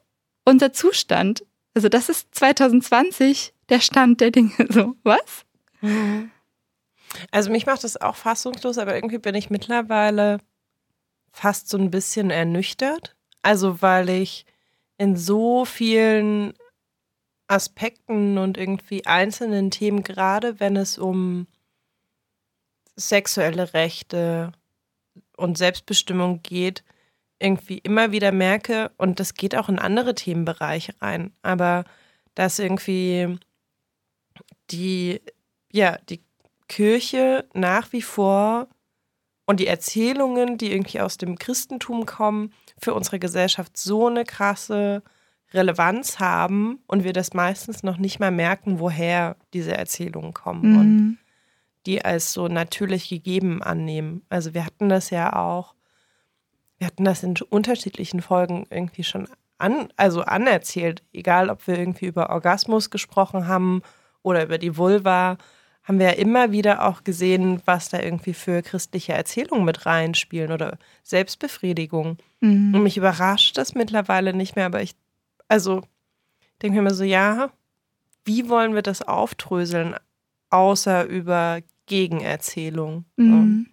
unser Zustand. Also das ist 2020 der Stand der Dinge. So, was?
Mhm. Also mich macht das auch fassungslos, aber irgendwie bin ich mittlerweile fast so ein bisschen ernüchtert. Also weil ich in so vielen Aspekten und irgendwie einzelnen Themen, gerade wenn es um sexuelle Rechte und Selbstbestimmung geht, irgendwie immer wieder merke, und das geht auch in andere Themenbereiche rein, aber dass irgendwie die, ja, die Kirche nach wie vor und die Erzählungen, die irgendwie aus dem Christentum kommen, für unsere Gesellschaft so eine krasse Relevanz haben und wir das meistens noch nicht mal merken, woher diese Erzählungen kommen mhm. und die als so natürlich gegeben annehmen. Also wir hatten das ja auch, wir hatten das in unterschiedlichen Folgen irgendwie schon an, also anerzählt, egal ob wir irgendwie über Orgasmus gesprochen haben oder über die Vulva haben wir ja immer wieder auch gesehen, was da irgendwie für christliche Erzählungen mit reinspielen oder Selbstbefriedigung. Mhm. Und mich überrascht das mittlerweile nicht mehr, aber ich, also denke mir immer so, ja, wie wollen wir das aufdröseln, außer über Gegenerzählung?
Mhm.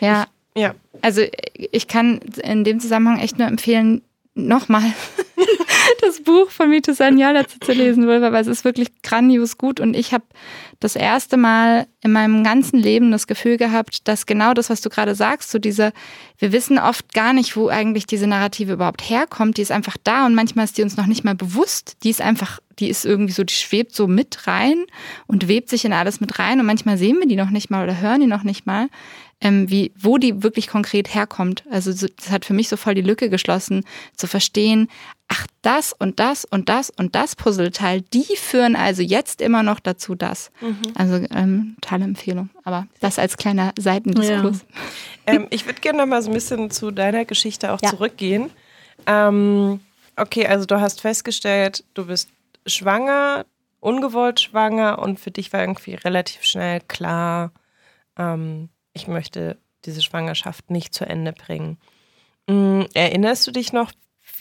Ja. Ich, ja. Also ich kann in dem Zusammenhang echt nur empfehlen, nochmal das Buch von Mito Sanyal dazu zu lesen, weil es ist wirklich grandios gut. Und ich habe das erste Mal in meinem ganzen Leben das Gefühl gehabt, dass genau das, was du gerade sagst, so diese, wir wissen oft gar nicht, wo eigentlich diese Narrative überhaupt herkommt, die ist einfach da und manchmal ist die uns noch nicht mal bewusst, die ist einfach, die ist irgendwie so, die schwebt so mit rein und webt sich in alles mit rein. Und manchmal sehen wir die noch nicht mal oder hören die noch nicht mal ähm, wie, wo die wirklich konkret herkommt. Also das hat für mich so voll die Lücke geschlossen, zu verstehen, ach, das und das und das und das Puzzleteil, die führen also jetzt immer noch dazu das. Mhm. Also ähm, tolle Empfehlung. Aber das als kleiner Seitendiskurs.
Ja. ähm, ich würde gerne noch mal so ein bisschen zu deiner Geschichte auch ja. zurückgehen. Ähm, okay, also du hast festgestellt, du bist schwanger, ungewollt schwanger und für dich war irgendwie relativ schnell klar, ähm, ich möchte diese Schwangerschaft nicht zu Ende bringen. Mm, erinnerst du dich noch,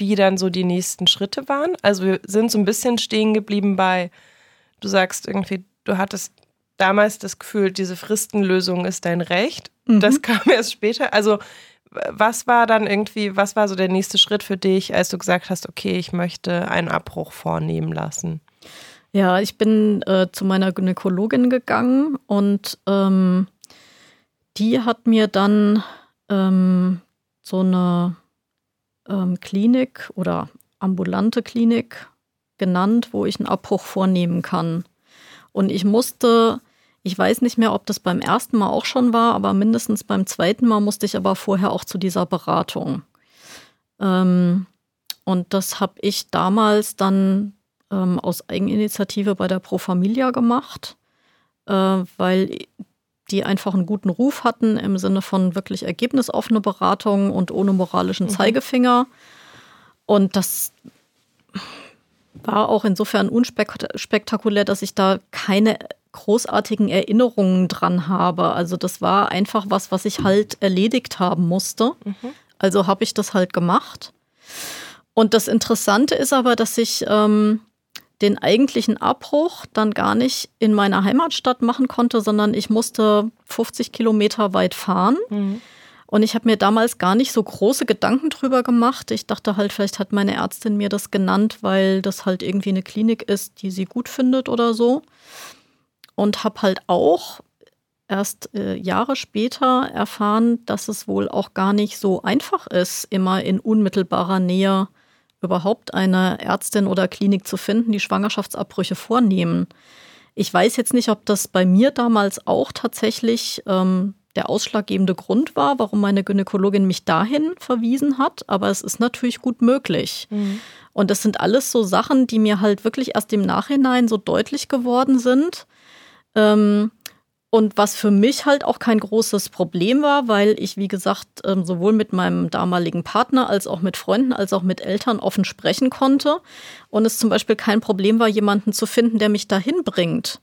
wie dann so die nächsten Schritte waren? Also wir sind so ein bisschen stehen geblieben bei, du sagst irgendwie, du hattest damals das Gefühl, diese Fristenlösung ist dein Recht. Mhm. Das kam erst später. Also was war dann irgendwie, was war so der nächste Schritt für dich, als du gesagt hast, okay, ich möchte einen Abbruch vornehmen lassen?
Ja, ich bin äh, zu meiner Gynäkologin gegangen und ähm, die hat mir dann ähm, so eine ähm, Klinik oder ambulante Klinik genannt, wo ich einen Abbruch vornehmen kann. Und ich musste, ich weiß nicht mehr, ob das beim ersten Mal auch schon war, aber mindestens beim zweiten Mal musste ich aber vorher auch zu dieser Beratung. Ähm, und das habe ich damals dann ähm, aus Eigeninitiative bei der Pro Familia gemacht, äh, weil die einfach einen guten Ruf hatten im Sinne von wirklich ergebnisoffene Beratung und ohne moralischen mhm. Zeigefinger. Und das war auch insofern unspektakulär, dass ich da keine großartigen Erinnerungen dran habe. Also das war einfach was, was ich halt erledigt haben musste. Mhm. Also habe ich das halt gemacht. Und das Interessante ist aber, dass ich ähm, den eigentlichen Abbruch dann gar nicht in meiner Heimatstadt machen konnte, sondern ich musste 50 Kilometer weit fahren. Mhm. Und ich habe mir damals gar nicht so große Gedanken drüber gemacht. Ich dachte halt, vielleicht hat meine Ärztin mir das genannt, weil das halt irgendwie eine Klinik ist, die sie gut findet oder so. Und habe halt auch erst äh, Jahre später erfahren, dass es wohl auch gar nicht so einfach ist, immer in unmittelbarer Nähe überhaupt eine Ärztin oder Klinik zu finden, die Schwangerschaftsabbrüche vornehmen. Ich weiß jetzt nicht, ob das bei mir damals auch tatsächlich ähm, der ausschlaggebende Grund war, warum meine Gynäkologin mich dahin verwiesen hat, aber es ist natürlich gut möglich. Mhm. Und das sind alles so Sachen, die mir halt wirklich erst im Nachhinein so deutlich geworden sind. Ähm, und was für mich halt auch kein großes Problem war, weil ich, wie gesagt, ähm, sowohl mit meinem damaligen Partner als auch mit Freunden als auch mit Eltern offen sprechen konnte. Und es zum Beispiel kein Problem war, jemanden zu finden, der mich dahin bringt.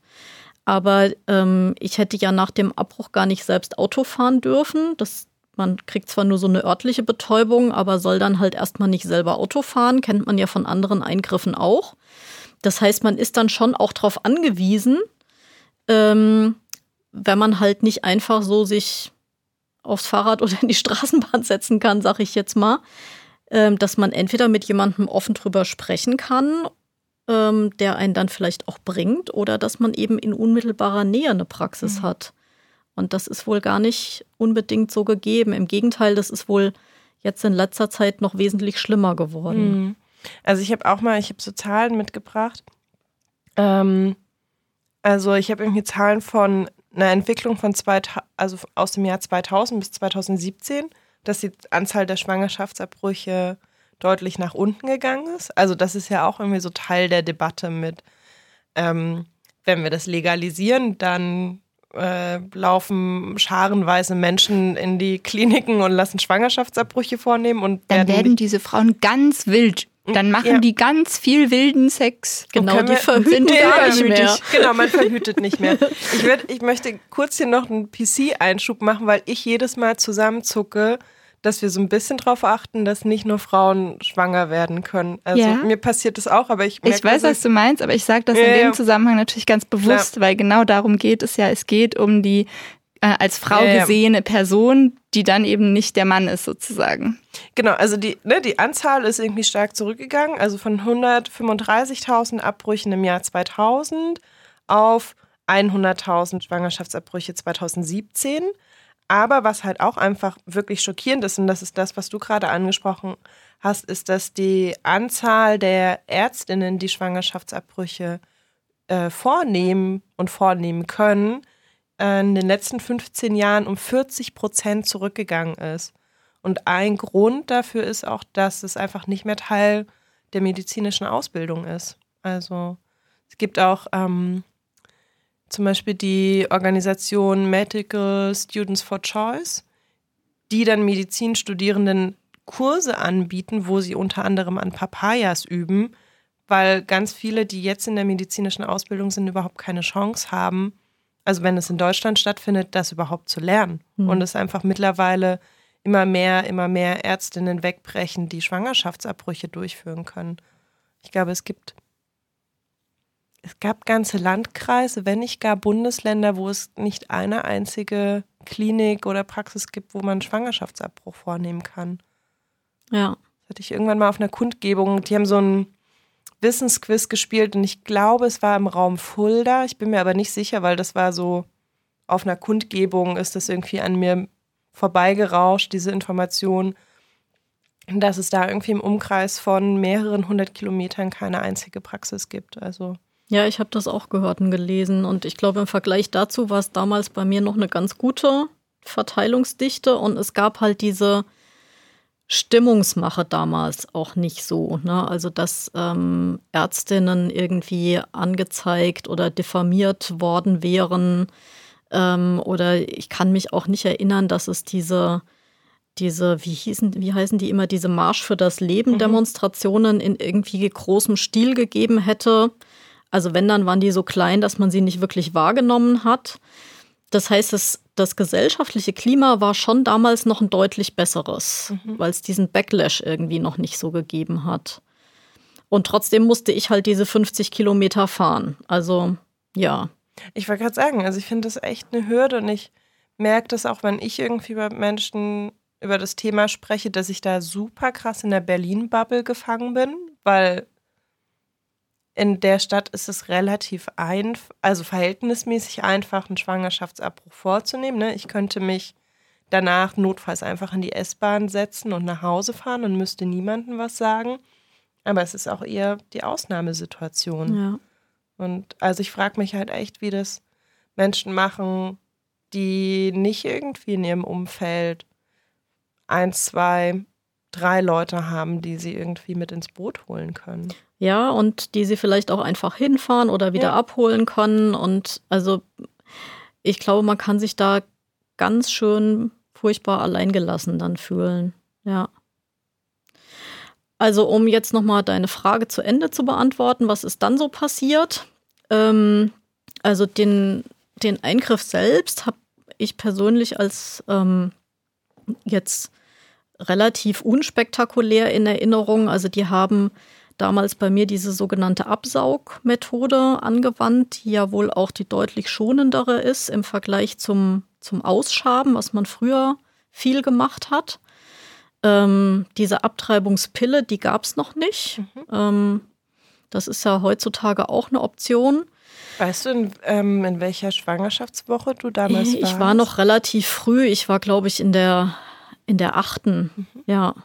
Aber ähm, ich hätte ja nach dem Abbruch gar nicht selbst Auto fahren dürfen. Das, man kriegt zwar nur so eine örtliche Betäubung, aber soll dann halt erstmal nicht selber Auto fahren. Kennt man ja von anderen Eingriffen auch. Das heißt, man ist dann schon auch darauf angewiesen, ähm, wenn man halt nicht einfach so sich aufs Fahrrad oder in die Straßenbahn setzen kann, sag ich jetzt mal, ähm, dass man entweder mit jemandem offen drüber sprechen kann ähm, der einen dann vielleicht auch bringt oder dass man eben in unmittelbarer Nähe eine Praxis mhm. hat. Und das ist wohl gar nicht unbedingt so gegeben. Im Gegenteil, das ist wohl jetzt in letzter Zeit noch wesentlich schlimmer geworden.
Mhm. Also ich habe auch mal, ich habe so Zahlen mitgebracht. Ähm, also ich habe irgendwie Zahlen von einer Entwicklung von zwei, also aus dem Jahr 2000 bis 2017, dass die Anzahl der Schwangerschaftsabbrüche deutlich nach unten gegangen ist. Also das ist ja auch irgendwie so Teil der Debatte mit, ähm, wenn wir das legalisieren, dann äh, laufen scharenweise Menschen in die Kliniken und lassen Schwangerschaftsabbrüche vornehmen und
dann werden, werden diese Frauen ganz wild. Dann machen ja. die ganz viel wilden Sex.
Genau, die verhüten gar nicht mehr.
Genau, man verhütet nicht mehr. Ich, werd, ich möchte kurz hier noch einen PC-Einschub machen, weil ich jedes Mal zusammenzucke, dass wir so ein bisschen darauf achten, dass nicht nur Frauen schwanger werden können. Also ja. mir passiert das auch, aber ich
merke, Ich weiß, was du meinst, aber ich sage das ja, in dem. Zusammenhang natürlich ganz bewusst, weil genau darum geht es ja. Es geht um die äh, als Frau gesehene Person, die dann eben nicht der Mann ist sozusagen.
Genau, also die, ne, die Anzahl ist irgendwie stark zurückgegangen, also von 135.000 Abbrüchen im Jahr 2000 auf 100.000 Schwangerschaftsabbrüche 2017. Aber was halt auch einfach wirklich schockierend ist, und das ist das, was du gerade angesprochen hast, ist, dass die Anzahl der Ärztinnen, die Schwangerschaftsabbrüche äh, vornehmen und vornehmen können, in den letzten 15 Jahren um 40 Prozent zurückgegangen ist. Und ein Grund dafür ist auch, dass es einfach nicht mehr Teil der medizinischen Ausbildung ist. Also es gibt auch ähm, zum Beispiel die Organisation Medical Students for Choice, die dann Medizinstudierenden Kurse anbieten, wo sie unter anderem an Papayas üben, weil ganz viele, die jetzt in der medizinischen Ausbildung sind, überhaupt keine Chance haben, also wenn es in Deutschland stattfindet, das überhaupt zu lernen. Mhm. Und es einfach mittlerweile immer mehr, immer mehr Ärztinnen wegbrechen, die Schwangerschaftsabbrüche durchführen können. Ich glaube, es gibt es gab ganze Landkreise, wenn nicht gar Bundesländer, wo es nicht eine einzige Klinik oder Praxis gibt, wo man Schwangerschaftsabbruch vornehmen kann.
Ja.
Das hatte ich irgendwann mal auf einer Kundgebung. Die haben so einen Wissensquiz gespielt und ich glaube, es war im Raum Fulda. Ich bin mir aber nicht sicher, weil das war so auf einer Kundgebung ist das irgendwie an mir vorbeigerauscht, diese Information, dass es da irgendwie im Umkreis von mehreren hundert Kilometern keine einzige Praxis gibt. Also
ja, ich habe das auch gehört und gelesen. Und ich glaube, im Vergleich dazu war es damals bei mir noch eine ganz gute Verteilungsdichte. Und es gab halt diese Stimmungsmache damals auch nicht so. Ne? Also, dass ähm, Ärztinnen irgendwie angezeigt oder diffamiert worden wären. Ähm, oder ich kann mich auch nicht erinnern, dass es diese diese, wie hießen, wie heißen die immer, diese Marsch für das Leben mhm. Demonstrationen in irgendwie großem Stil gegeben hätte. Also wenn, dann waren die so klein, dass man sie nicht wirklich wahrgenommen hat. Das heißt, das, das gesellschaftliche Klima war schon damals noch ein deutlich besseres, mhm. weil es diesen Backlash irgendwie noch nicht so gegeben hat. Und trotzdem musste ich halt diese 50 Kilometer fahren. Also ja.
Ich wollte gerade sagen, also ich finde das echt eine Hürde und ich merke das auch, wenn ich irgendwie bei Menschen über das Thema spreche, dass ich da super krass in der Berlin-Bubble gefangen bin, weil in der Stadt ist es relativ einfach, also verhältnismäßig einfach, einen Schwangerschaftsabbruch vorzunehmen. Ne? Ich könnte mich danach notfalls einfach in die S-Bahn setzen und nach Hause fahren und müsste niemandem was sagen. Aber es ist auch eher die Ausnahmesituation.
Ja.
Und also ich frage mich halt echt, wie das Menschen machen, die nicht irgendwie in ihrem Umfeld eins, zwei, drei Leute haben, die sie irgendwie mit ins Boot holen können.
Ja, und die sie vielleicht auch einfach hinfahren oder wieder ja. abholen können. Und also ich glaube, man kann sich da ganz schön furchtbar alleingelassen dann fühlen. Ja. Also um jetzt nochmal deine Frage zu Ende zu beantworten, was ist dann so passiert? Ähm, also den, den Eingriff selbst habe ich persönlich als ähm, jetzt relativ unspektakulär in Erinnerung. Also die haben damals bei mir diese sogenannte Absaugmethode angewandt, die ja wohl auch die deutlich schonendere ist im Vergleich zum, zum Ausschaben, was man früher viel gemacht hat. Ähm, diese Abtreibungspille, die gab es noch nicht. Mhm. Ähm, das ist ja heutzutage auch eine Option.
Weißt du, in, ähm, in welcher Schwangerschaftswoche du damals
warst? Ich war noch relativ früh. Ich war, glaube ich, in der, in der achten. Mhm. Ja.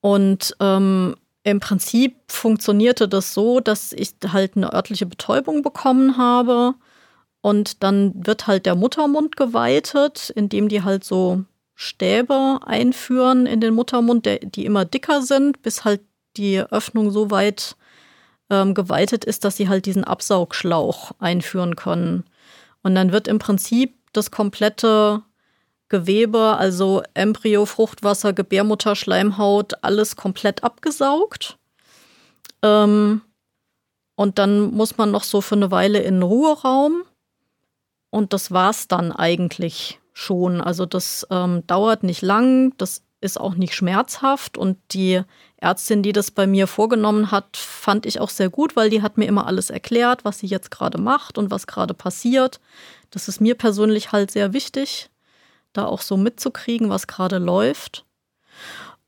Und ähm, im Prinzip funktionierte das so, dass ich halt eine örtliche Betäubung bekommen habe. Und dann wird halt der Muttermund geweitet, indem die halt so Stäbe einführen in den Muttermund, der, die immer dicker sind, bis halt die Öffnung so weit ähm, geweitet ist, dass sie halt diesen Absaugschlauch einführen können. Und dann wird im Prinzip das komplette Gewebe, also Embryo, Fruchtwasser, Gebärmutter, Schleimhaut, alles komplett abgesaugt. Ähm, und dann muss man noch so für eine Weile in Ruheraum. Und das war's dann eigentlich schon. Also das ähm, dauert nicht lang, das ist auch nicht schmerzhaft und die Ärztin, die das bei mir vorgenommen hat, fand ich auch sehr gut, weil die hat mir immer alles erklärt, was sie jetzt gerade macht und was gerade passiert. Das ist mir persönlich halt sehr wichtig, da auch so mitzukriegen, was gerade läuft.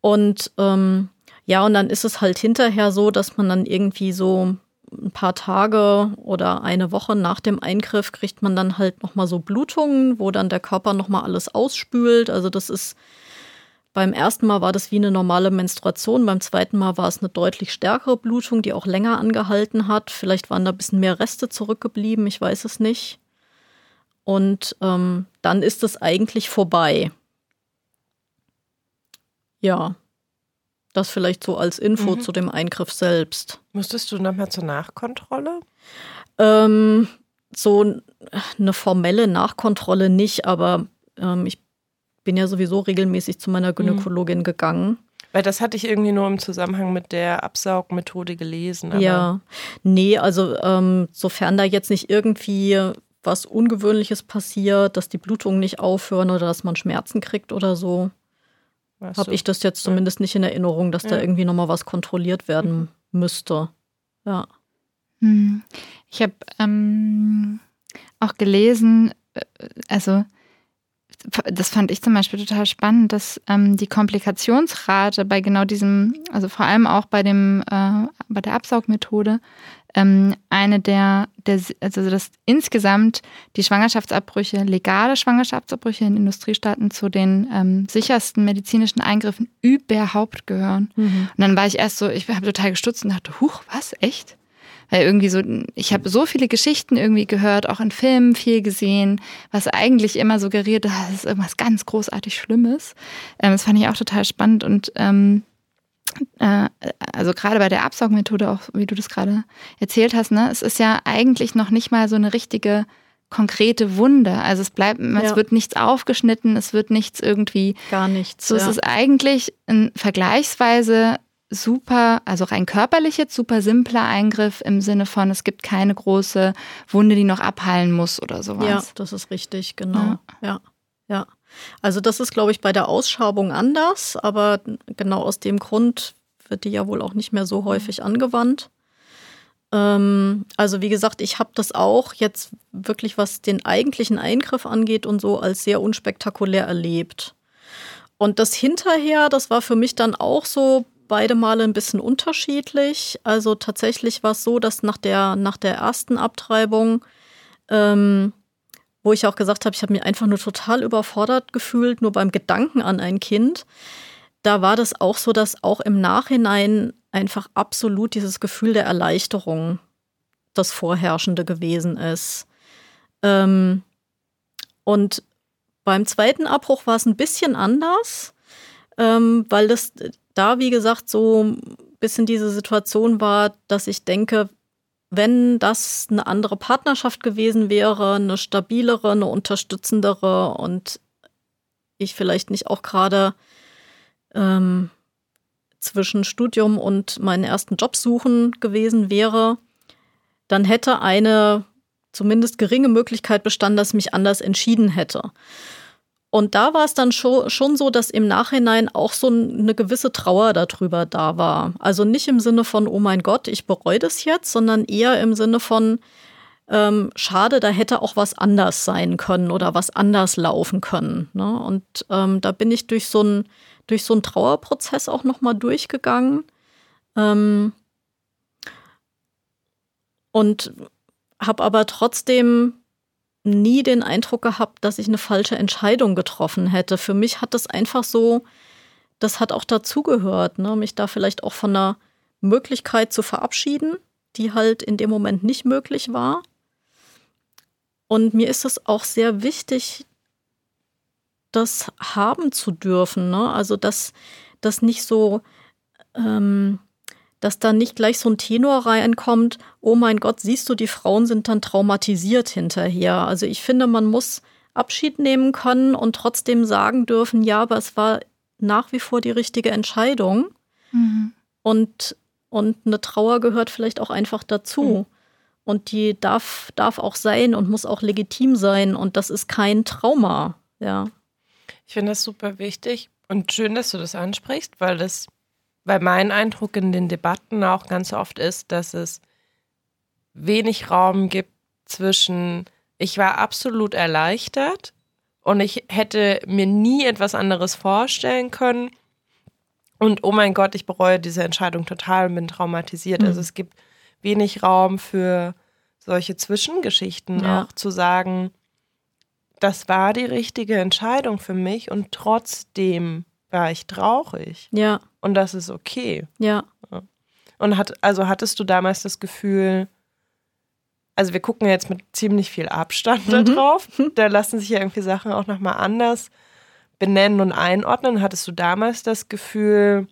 Und ähm, ja, und dann ist es halt hinterher so, dass man dann irgendwie so ein paar Tage oder eine Woche nach dem Eingriff kriegt man dann halt nochmal so Blutungen, wo dann der Körper nochmal alles ausspült. Also das ist beim ersten Mal war das wie eine normale Menstruation, beim zweiten Mal war es eine deutlich stärkere Blutung, die auch länger angehalten hat. Vielleicht waren da ein bisschen mehr Reste zurückgeblieben, ich weiß es nicht. Und ähm, dann ist es eigentlich vorbei. Ja, das vielleicht so als Info mhm. zu dem Eingriff selbst.
Musstest du nochmal zur Nachkontrolle?
Ähm, so eine formelle Nachkontrolle nicht, aber ähm, ich bin ja sowieso regelmäßig zu meiner Gynäkologin mhm. gegangen.
Weil das hatte ich irgendwie nur im Zusammenhang mit der Absaugmethode gelesen.
ja, nee, also ähm, sofern da jetzt nicht irgendwie was Ungewöhnliches passiert, dass die Blutungen nicht aufhören oder dass man Schmerzen kriegt oder so, habe ich das jetzt zumindest nicht in Erinnerung, dass ja. da irgendwie nochmal was kontrolliert werden müsste. Ja.
Hm. Ich habe ähm, auch gelesen, äh, also das fand ich zum Beispiel total spannend, dass ähm, die Komplikationsrate bei genau diesem, also vor allem auch bei dem, äh, bei der Absaugmethode, ähm, eine der, der, also dass insgesamt die Schwangerschaftsabbrüche, legale Schwangerschaftsabbrüche in Industriestaaten zu den ähm, sichersten medizinischen Eingriffen überhaupt gehören. Mhm. Und dann war ich erst so, ich habe total gestutzt und dachte, huch, was, echt? Weil irgendwie so, ich habe so viele Geschichten irgendwie gehört, auch in Filmen viel gesehen, was eigentlich immer suggeriert, das ist irgendwas ganz großartig Schlimmes. Ähm, das fand ich auch total spannend und ähm, äh, also gerade bei der Absaugmethode, auch wie du das gerade erzählt hast, ne, es ist ja eigentlich noch nicht mal so eine richtige konkrete Wunde. Also es bleibt, ja. es wird nichts aufgeschnitten, es wird nichts irgendwie.
Gar nichts.
So ja. es ist eigentlich ein vergleichsweise super, also rein körperlich jetzt super simpler Eingriff im Sinne von, es gibt keine große Wunde, die noch abheilen muss oder sowas.
Ja, das ist richtig, genau. Ja, ja. ja. Also das ist, glaube ich, bei der Ausschabung anders, aber genau aus dem Grund wird die ja wohl auch nicht mehr so häufig angewandt. Ähm, also wie gesagt, ich habe das auch jetzt wirklich, was den eigentlichen Eingriff angeht und so, als sehr unspektakulär erlebt. Und das hinterher, das war für mich dann auch so beide Male ein bisschen unterschiedlich. Also tatsächlich war es so, dass nach der, nach der ersten Abtreibung, ähm, wo ich auch gesagt habe, ich habe mich einfach nur total überfordert gefühlt, nur beim Gedanken an ein Kind, da war das auch so, dass auch im Nachhinein einfach absolut dieses Gefühl der Erleichterung das Vorherrschende gewesen ist. Ähm, und beim zweiten Abbruch war es ein bisschen anders, ähm, weil das da, wie gesagt, so ein bisschen diese Situation war, dass ich denke, wenn das eine andere Partnerschaft gewesen wäre, eine stabilere, eine unterstützendere und ich vielleicht nicht auch gerade ähm, zwischen Studium und meinen ersten Job suchen gewesen wäre, dann hätte eine zumindest geringe Möglichkeit bestanden, dass ich mich anders entschieden hätte. Und da war es dann schon, schon so, dass im Nachhinein auch so eine gewisse Trauer darüber da war. Also nicht im Sinne von, oh mein Gott, ich bereue das jetzt, sondern eher im Sinne von, ähm, schade, da hätte auch was anders sein können oder was anders laufen können. Ne? Und ähm, da bin ich durch so einen durch so einen Trauerprozess auch nochmal durchgegangen. Ähm, und habe aber trotzdem nie den Eindruck gehabt, dass ich eine falsche Entscheidung getroffen hätte. Für mich hat das einfach so, das hat auch dazugehört, ne? mich da vielleicht auch von einer Möglichkeit zu verabschieden, die halt in dem Moment nicht möglich war. Und mir ist es auch sehr wichtig, das haben zu dürfen. Ne? Also, dass das nicht so, ähm, dass da nicht gleich so ein Tenor reinkommt, oh mein Gott, siehst du, die Frauen sind dann traumatisiert hinterher. Also ich finde, man muss Abschied nehmen können und trotzdem sagen dürfen, ja, aber es war nach wie vor die richtige Entscheidung. Mhm. Und, und eine Trauer gehört vielleicht auch einfach dazu. Mhm. Und die darf, darf auch sein und muss auch legitim sein. Und das ist kein Trauma. Ja.
Ich finde das super wichtig und schön, dass du das ansprichst, weil das weil mein Eindruck in den Debatten auch ganz oft ist, dass es wenig Raum gibt zwischen, ich war absolut erleichtert und ich hätte mir nie etwas anderes vorstellen können. Und oh mein Gott, ich bereue diese Entscheidung total und bin traumatisiert. Mhm. Also es gibt wenig Raum für solche Zwischengeschichten ja. auch zu sagen, das war die richtige Entscheidung für mich und trotzdem war ich traurig.
Ja.
Und das ist okay.
Ja.
Und hat, also hattest du damals das Gefühl, also wir gucken jetzt mit ziemlich viel Abstand mhm. da drauf. Da lassen sich ja irgendwie Sachen auch nochmal anders benennen und einordnen. Hattest du damals das Gefühl,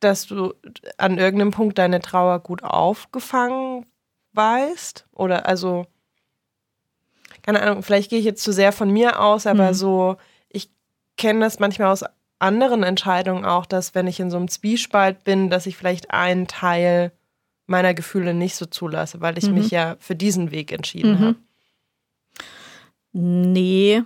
dass du an irgendeinem Punkt deine Trauer gut aufgefangen weißt? Oder also, keine Ahnung, vielleicht gehe ich jetzt zu sehr von mir aus, aber mhm. so, kenne das manchmal aus anderen Entscheidungen auch, dass wenn ich in so einem Zwiespalt bin, dass ich vielleicht einen Teil meiner Gefühle nicht so zulasse, weil ich mhm. mich ja für diesen Weg entschieden mhm. habe.
Nee,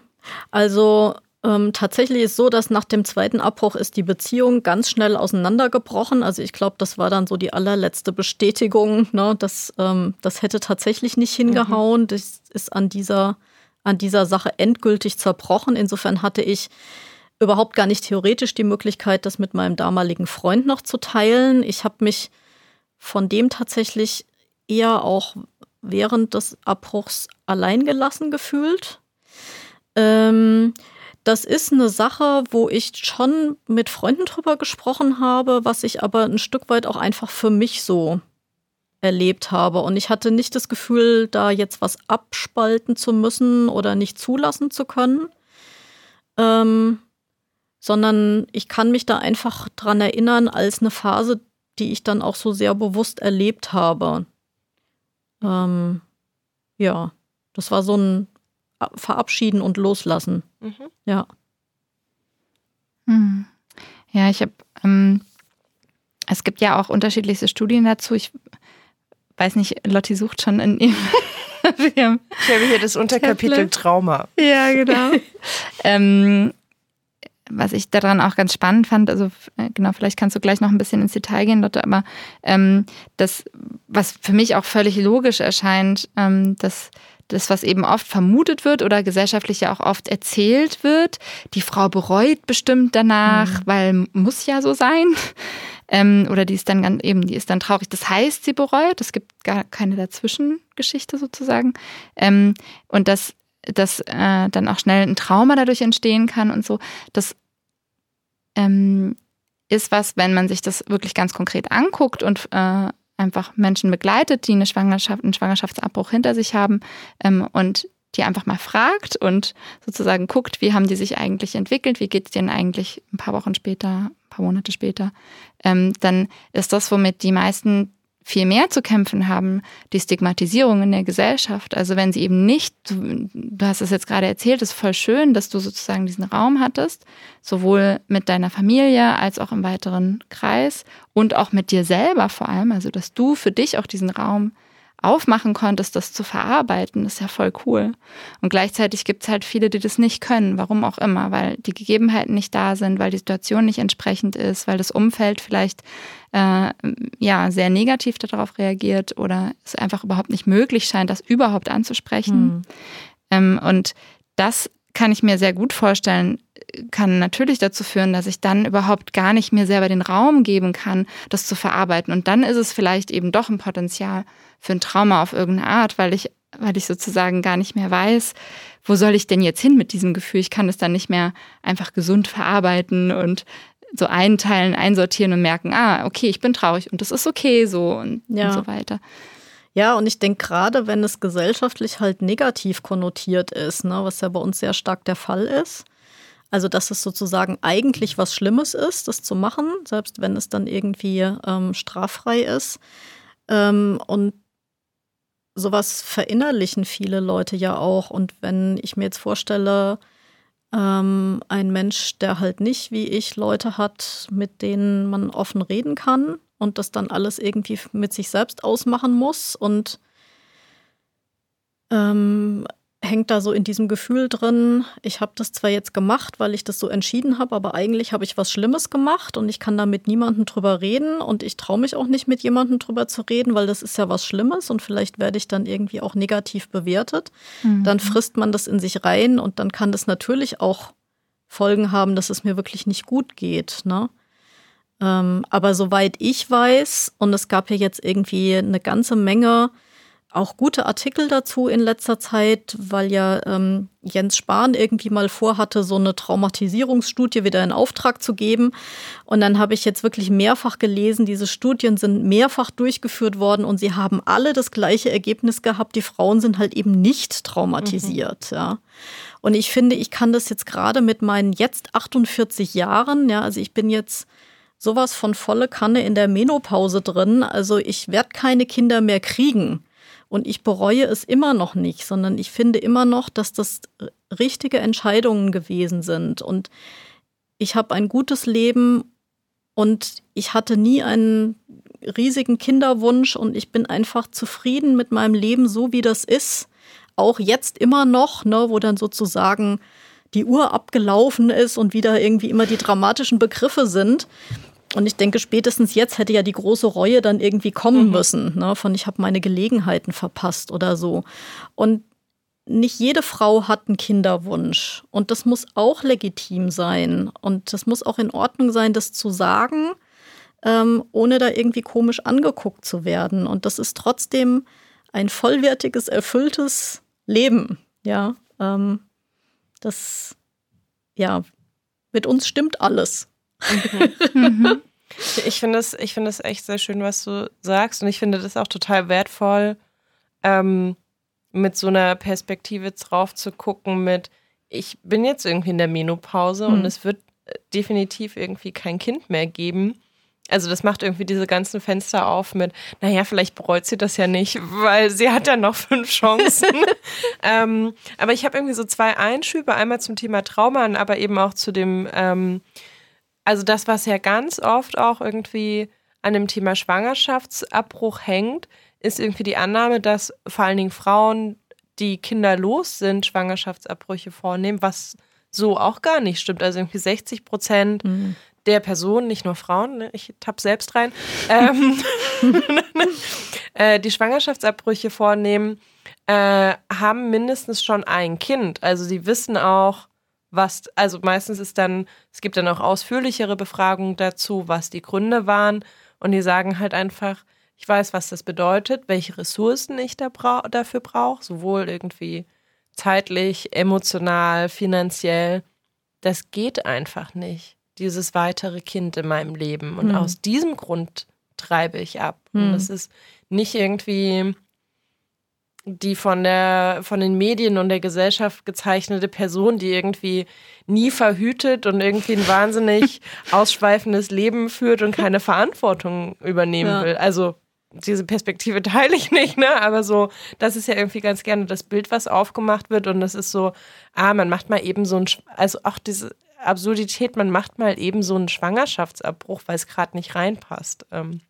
also ähm, tatsächlich ist so, dass nach dem zweiten Abbruch ist die Beziehung ganz schnell auseinandergebrochen. Also ich glaube, das war dann so die allerletzte Bestätigung, ne, dass ähm, das hätte tatsächlich nicht hingehauen. Mhm. Das ist an dieser an dieser Sache endgültig zerbrochen. Insofern hatte ich überhaupt gar nicht theoretisch die Möglichkeit, das mit meinem damaligen Freund noch zu teilen. Ich habe mich von dem tatsächlich eher auch während des Abbruchs alleingelassen gefühlt. Ähm, das ist eine Sache, wo ich schon mit Freunden drüber gesprochen habe, was ich aber ein Stück weit auch einfach für mich so erlebt habe. Und ich hatte nicht das Gefühl, da jetzt was abspalten zu müssen oder nicht zulassen zu können, ähm, sondern ich kann mich da einfach dran erinnern als eine Phase, die ich dann auch so sehr bewusst erlebt habe. Ähm, ja, das war so ein Verabschieden und Loslassen. Mhm. Ja.
Hm. Ja, ich habe, ähm, es gibt ja auch unterschiedlichste Studien dazu. Ich weiß nicht, Lotti sucht schon in ihrem.
ich habe hier das Unterkapitel Tablet. Trauma.
Ja, genau. ähm, was ich daran auch ganz spannend fand, also äh, genau, vielleicht kannst du gleich noch ein bisschen ins Detail gehen, Lotte, aber ähm, das, was für mich auch völlig logisch erscheint, ähm, dass das, was eben oft vermutet wird oder gesellschaftlich ja auch oft erzählt wird, die Frau bereut bestimmt danach, mhm. weil muss ja so sein. Ähm, oder die ist dann ganz, eben, die ist dann traurig. Das heißt, sie bereut. Es gibt gar keine Dazwischengeschichte sozusagen. Ähm, und dass, dass äh, dann auch schnell ein Trauma dadurch entstehen kann und so. Das ähm, ist was, wenn man sich das wirklich ganz konkret anguckt und äh, einfach Menschen begleitet, die eine Schwangerschaft, einen Schwangerschaftsabbruch hinter sich haben ähm, und die einfach mal fragt und sozusagen guckt, wie haben die sich eigentlich entwickelt, wie geht es denen eigentlich ein paar Wochen später, ein paar Monate später, ähm, dann ist das, womit die meisten viel mehr zu kämpfen haben, die Stigmatisierung in der Gesellschaft. Also wenn sie eben nicht, du, du hast es jetzt gerade erzählt, ist voll schön, dass du sozusagen diesen Raum hattest, sowohl mit deiner Familie als auch im weiteren Kreis und auch mit dir selber vor allem, also dass du für dich auch diesen Raum aufmachen konntest, das zu verarbeiten, ist ja voll cool. Und gleichzeitig gibt es halt viele, die das nicht können, warum auch immer, weil die Gegebenheiten nicht da sind, weil die Situation nicht entsprechend ist, weil das Umfeld vielleicht äh, ja sehr negativ darauf reagiert oder es einfach überhaupt nicht möglich scheint, das überhaupt anzusprechen. Hm. Ähm, und das kann ich mir sehr gut vorstellen, kann natürlich dazu führen, dass ich dann überhaupt gar nicht mir selber den Raum geben kann, das zu verarbeiten. Und dann ist es vielleicht eben doch ein Potenzial für ein Trauma auf irgendeine Art, weil ich, weil ich sozusagen gar nicht mehr weiß, wo soll ich denn jetzt hin mit diesem Gefühl? Ich kann es dann nicht mehr einfach gesund verarbeiten und so einteilen, einsortieren und merken, ah, okay, ich bin traurig und das ist okay so und, ja. und so weiter.
Ja, und ich denke gerade, wenn es gesellschaftlich halt negativ konnotiert ist, ne, was ja bei uns sehr stark der Fall ist, also dass es sozusagen eigentlich was Schlimmes ist, das zu machen, selbst wenn es dann irgendwie ähm, straffrei ist. Ähm, und sowas verinnerlichen viele Leute ja auch. Und wenn ich mir jetzt vorstelle, ähm, ein Mensch, der halt nicht wie ich Leute hat, mit denen man offen reden kann und das dann alles irgendwie mit sich selbst ausmachen muss und ähm, hängt da so in diesem Gefühl drin, ich habe das zwar jetzt gemacht, weil ich das so entschieden habe, aber eigentlich habe ich was Schlimmes gemacht und ich kann da mit niemandem drüber reden und ich traue mich auch nicht mit jemandem drüber zu reden, weil das ist ja was Schlimmes und vielleicht werde ich dann irgendwie auch negativ bewertet. Mhm. Dann frisst man das in sich rein und dann kann das natürlich auch Folgen haben, dass es mir wirklich nicht gut geht. Ne? Ähm, aber soweit ich weiß, und es gab ja jetzt irgendwie eine ganze Menge auch gute Artikel dazu in letzter Zeit, weil ja ähm, Jens Spahn irgendwie mal vorhatte, so eine Traumatisierungsstudie wieder in Auftrag zu geben. Und dann habe ich jetzt wirklich mehrfach gelesen, diese Studien sind mehrfach durchgeführt worden und sie haben alle das gleiche Ergebnis gehabt. Die Frauen sind halt eben nicht traumatisiert. Mhm. Ja. Und ich finde, ich kann das jetzt gerade mit meinen jetzt 48 Jahren, ja, also ich bin jetzt sowas von volle Kanne in der Menopause drin. Also ich werde keine Kinder mehr kriegen. Und ich bereue es immer noch nicht, sondern ich finde immer noch, dass das richtige Entscheidungen gewesen sind. Und ich habe ein gutes Leben und ich hatte nie einen riesigen Kinderwunsch und ich bin einfach zufrieden mit meinem Leben, so wie das ist. Auch jetzt immer noch, ne, wo dann sozusagen die Uhr abgelaufen ist und wieder irgendwie immer die dramatischen Begriffe sind. Und ich denke, spätestens jetzt hätte ja die große Reue dann irgendwie kommen mhm. müssen, ne? von ich habe meine Gelegenheiten verpasst oder so. Und nicht jede Frau hat einen Kinderwunsch. Und das muss auch legitim sein. Und das muss auch in Ordnung sein, das zu sagen, ähm, ohne da irgendwie komisch angeguckt zu werden. Und das ist trotzdem ein vollwertiges, erfülltes Leben. Ja, ähm, das, ja, mit uns stimmt alles.
Mhm. Ich finde es find echt sehr schön, was du sagst. Und ich finde das auch total wertvoll, ähm, mit so einer Perspektive drauf zu gucken, mit ich bin jetzt irgendwie in der Menopause mhm. und es wird äh, definitiv irgendwie kein Kind mehr geben. Also das macht irgendwie diese ganzen Fenster auf mit, naja, vielleicht bereut sie das ja nicht, weil sie hat ja noch fünf Chancen. ähm, aber ich habe irgendwie so zwei Einschübe, einmal zum Thema Trauma, aber eben auch zu dem ähm, also das, was ja ganz oft auch irgendwie an dem Thema Schwangerschaftsabbruch hängt, ist irgendwie die Annahme, dass vor allen Dingen Frauen, die kinderlos sind, Schwangerschaftsabbrüche vornehmen, was so auch gar nicht stimmt. Also irgendwie 60 Prozent mhm. der Personen, nicht nur Frauen, ne, ich tapp selbst rein, ähm, äh, die Schwangerschaftsabbrüche vornehmen, äh, haben mindestens schon ein Kind. Also sie wissen auch, was, also meistens ist dann, es gibt dann auch ausführlichere Befragungen dazu, was die Gründe waren. Und die sagen halt einfach, ich weiß, was das bedeutet, welche Ressourcen ich da bra dafür brauche, sowohl irgendwie zeitlich, emotional, finanziell. Das geht einfach nicht, dieses weitere Kind in meinem Leben. Und mhm. aus diesem Grund treibe ich ab. Mhm. Und das ist nicht irgendwie die von der von den Medien und der Gesellschaft gezeichnete Person, die irgendwie nie verhütet und irgendwie ein wahnsinnig ausschweifendes Leben führt und keine Verantwortung übernehmen ja. will. Also diese Perspektive teile ich nicht, ne? Aber so, das ist ja irgendwie ganz gerne das Bild, was aufgemacht wird. Und das ist so, ah, man macht mal eben so ein, also auch diese Absurdität, man macht mal eben so einen Schwangerschaftsabbruch, weil es gerade nicht reinpasst. Ähm.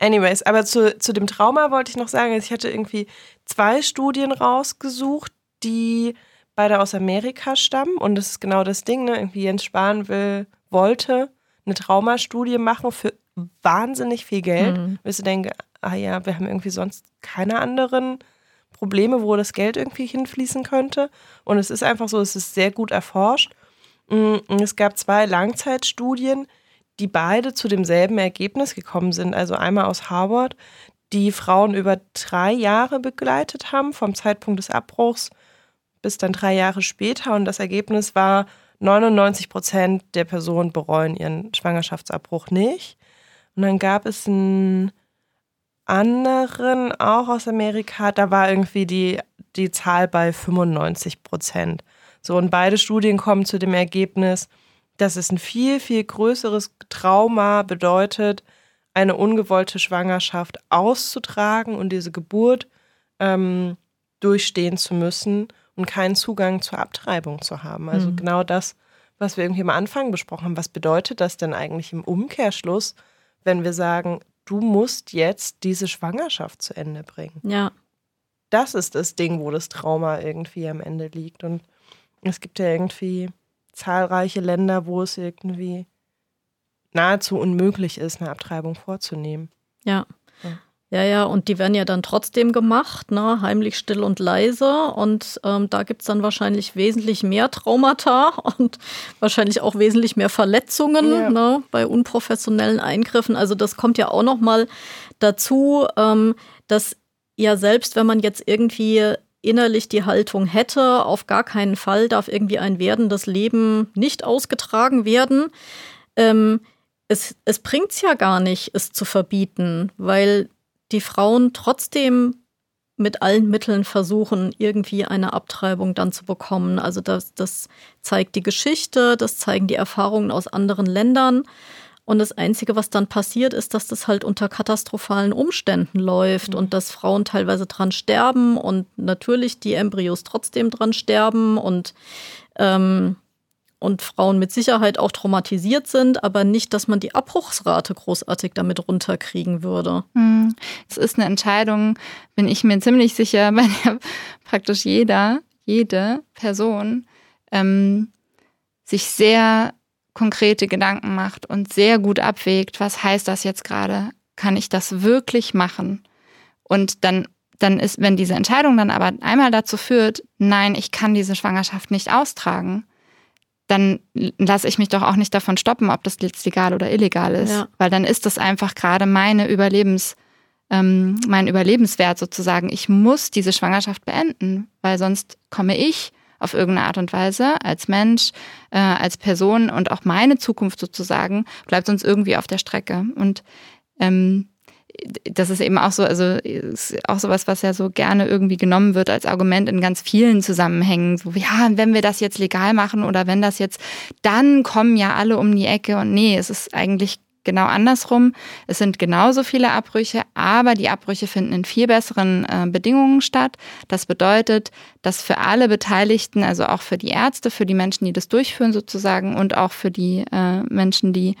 Anyways, aber zu, zu dem Trauma wollte ich noch sagen, ich hatte irgendwie zwei Studien rausgesucht, die beide aus Amerika stammen. Und das ist genau das Ding, ne? Irgendwie Jens Spahn will, wollte eine Traumastudie machen für wahnsinnig viel Geld. Mhm. Wirst du denken, ah ja, wir haben irgendwie sonst keine anderen Probleme, wo das Geld irgendwie hinfließen könnte. Und es ist einfach so, es ist sehr gut erforscht. Mm, es gab zwei Langzeitstudien, die beide zu demselben Ergebnis gekommen sind. Also einmal aus Harvard, die Frauen über drei Jahre begleitet haben, vom Zeitpunkt des Abbruchs bis dann drei Jahre später. Und das Ergebnis war, 99 Prozent der Personen bereuen ihren Schwangerschaftsabbruch nicht. Und dann gab es einen anderen, auch aus Amerika, da war irgendwie die, die Zahl bei 95 Prozent. So, und beide Studien kommen zu dem Ergebnis, dass es ein viel, viel größeres Trauma bedeutet, eine ungewollte Schwangerschaft auszutragen und diese Geburt ähm, durchstehen zu müssen und keinen Zugang zur Abtreibung zu haben. Also mhm. genau das, was wir irgendwie am Anfang besprochen haben. Was bedeutet das denn eigentlich im Umkehrschluss wenn wir sagen, du musst jetzt diese Schwangerschaft zu Ende bringen.
Ja.
Das ist das Ding, wo das Trauma irgendwie am Ende liegt. Und es gibt ja irgendwie zahlreiche Länder, wo es irgendwie nahezu unmöglich ist, eine Abtreibung vorzunehmen.
Ja. Ja, ja, und die werden ja dann trotzdem gemacht, ne? heimlich still und leise. Und ähm, da gibt's dann wahrscheinlich wesentlich mehr Traumata und wahrscheinlich auch wesentlich mehr Verletzungen ja. ne? bei unprofessionellen Eingriffen. Also das kommt ja auch noch mal dazu, ähm, dass ja selbst wenn man jetzt irgendwie innerlich die Haltung hätte, auf gar keinen Fall darf irgendwie ein werdendes Leben nicht ausgetragen werden. Ähm, es, es bringt's ja gar nicht, es zu verbieten, weil die Frauen trotzdem mit allen Mitteln versuchen, irgendwie eine Abtreibung dann zu bekommen. Also das, das zeigt die Geschichte, das zeigen die Erfahrungen aus anderen Ländern. Und das Einzige, was dann passiert, ist, dass das halt unter katastrophalen Umständen läuft mhm. und dass Frauen teilweise dran sterben und natürlich die Embryos trotzdem dran sterben und ähm, und Frauen mit Sicherheit auch traumatisiert sind, aber nicht, dass man die Abbruchsrate großartig damit runterkriegen würde.
Es ist eine Entscheidung, bin ich mir ziemlich sicher, bei der praktisch jeder, jede Person ähm, sich sehr konkrete Gedanken macht und sehr gut abwägt, was heißt das jetzt gerade? Kann ich das wirklich machen? Und dann dann ist, wenn diese Entscheidung dann aber einmal dazu führt, nein, ich kann diese Schwangerschaft nicht austragen, dann lasse ich mich doch auch nicht davon stoppen, ob das jetzt legal oder illegal ist. Ja. Weil dann ist das einfach gerade meine Überlebens, ähm, mein Überlebenswert sozusagen. Ich muss diese Schwangerschaft beenden, weil sonst komme ich auf irgendeine Art und Weise als Mensch, äh, als Person und auch meine Zukunft sozusagen bleibt sonst irgendwie auf der Strecke. Und ähm, das ist eben auch so, also ist auch sowas, was ja so gerne irgendwie genommen wird als Argument in ganz vielen Zusammenhängen. So, ja, wenn wir das jetzt legal machen oder wenn das jetzt, dann kommen ja alle um die Ecke und nee, es ist eigentlich genau andersrum. Es sind genauso viele Abbrüche, aber die Abbrüche finden in viel besseren äh, Bedingungen statt. Das bedeutet, dass für alle Beteiligten, also auch für die Ärzte, für die Menschen, die das durchführen sozusagen und auch für die äh, Menschen, die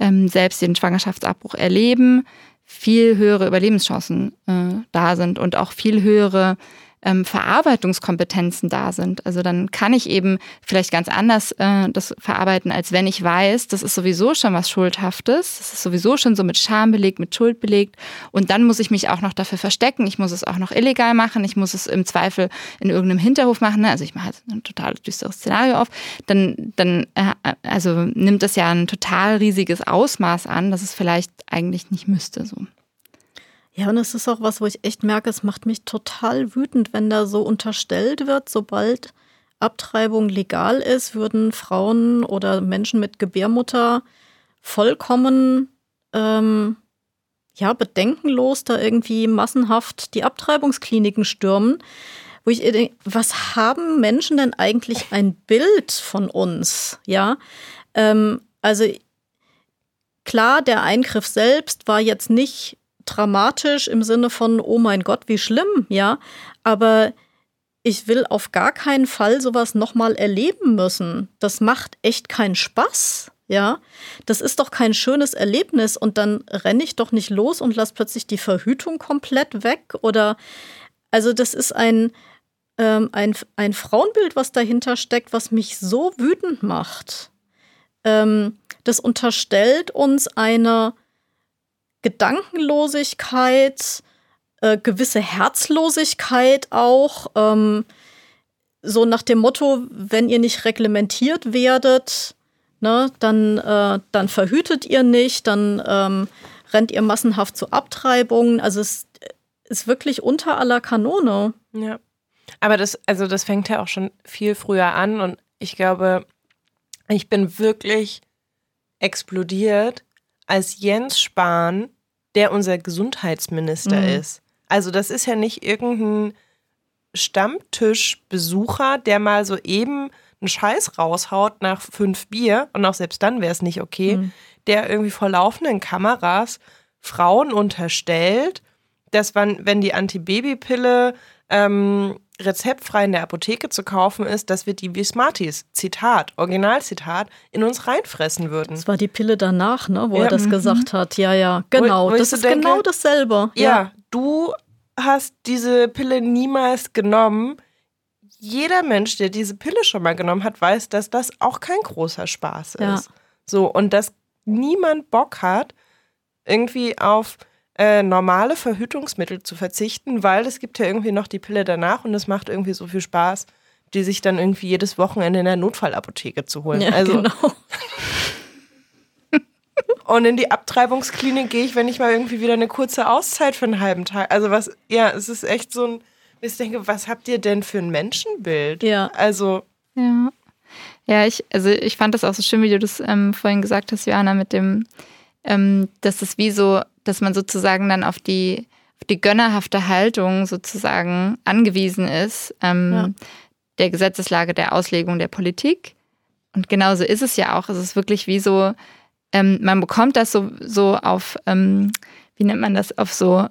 ähm, selbst den Schwangerschaftsabbruch erleben, viel höhere Überlebenschancen äh, da sind und auch viel höhere ähm, Verarbeitungskompetenzen da sind. Also dann kann ich eben vielleicht ganz anders äh, das verarbeiten, als wenn ich weiß, das ist sowieso schon was Schuldhaftes, das ist sowieso schon so mit Scham belegt, mit Schuld belegt und dann muss ich mich auch noch dafür verstecken, ich muss es auch noch illegal machen, ich muss es im Zweifel in irgendeinem Hinterhof machen, ne? also ich mache ein total düsteres Szenario auf, dann, dann äh, also nimmt das ja ein total riesiges Ausmaß an, dass es vielleicht eigentlich nicht müsste so.
Ja, und es ist auch was, wo ich echt merke, es macht mich total wütend, wenn da so unterstellt wird, sobald Abtreibung legal ist, würden Frauen oder Menschen mit Gebärmutter vollkommen ähm, ja, bedenkenlos da irgendwie massenhaft die Abtreibungskliniken stürmen, wo ich denke, was haben Menschen denn eigentlich ein Bild von uns? Ja, ähm, also klar, der Eingriff selbst war jetzt nicht dramatisch im Sinne von, oh mein Gott, wie schlimm, ja, aber ich will auf gar keinen Fall sowas nochmal erleben müssen. Das macht echt keinen Spaß. Ja, das ist doch kein schönes Erlebnis und dann renne ich doch nicht los und lasse plötzlich die Verhütung komplett weg oder also das ist ein, ähm, ein, ein Frauenbild, was dahinter steckt, was mich so wütend macht. Ähm, das unterstellt uns eine Gedankenlosigkeit, äh, gewisse Herzlosigkeit auch. Ähm, so nach dem Motto, wenn ihr nicht reglementiert werdet, ne, dann, äh, dann verhütet ihr nicht, dann ähm, rennt ihr massenhaft zu Abtreibungen. Also es ist wirklich unter aller Kanone.
Ja. Aber das, also das fängt ja auch schon viel früher an und ich glaube, ich bin wirklich explodiert, als Jens Spahn, der unser Gesundheitsminister mhm. ist, also das ist ja nicht irgendein Stammtischbesucher, der mal so eben einen Scheiß raushaut nach fünf Bier und auch selbst dann wäre es nicht okay, mhm. der irgendwie vor laufenden Kameras Frauen unterstellt, dass man, wenn die Antibabypille ähm, rezeptfrei in der Apotheke zu kaufen ist, dass wir die wie Smarties, Zitat, Originalzitat, in uns reinfressen würden.
Das war die Pille danach, ne, wo ja, er das gesagt hat. Ja, ja, genau. Wo, wo das ist denke, genau dasselbe.
Ja, ja, du hast diese Pille niemals genommen. Jeder Mensch, der diese Pille schon mal genommen hat, weiß, dass das auch kein großer Spaß ist. Ja. So, und dass niemand Bock hat, irgendwie auf äh, normale Verhütungsmittel zu verzichten, weil es gibt ja irgendwie noch die Pille danach und es macht irgendwie so viel Spaß, die sich dann irgendwie jedes Wochenende in der Notfallapotheke zu holen.
Ja, also, genau.
Und in die Abtreibungsklinik gehe ich, wenn ich mal irgendwie wieder eine kurze Auszeit für einen halben Tag. Also was, ja, es ist echt so ein, ich denke, was habt ihr denn für ein Menschenbild?
Ja.
Also.
Ja. Ja, ich, also ich fand das auch so schön, wie du das ähm, vorhin gesagt hast, Johanna, mit dem, ähm, dass es wie so, dass man sozusagen dann auf die, auf die gönnerhafte Haltung sozusagen angewiesen ist, ähm, ja. der Gesetzeslage, der Auslegung der Politik. Und genauso ist es ja auch. Es ist wirklich wie so, ähm, man bekommt das so, so auf, ähm, wie nennt man das, auf so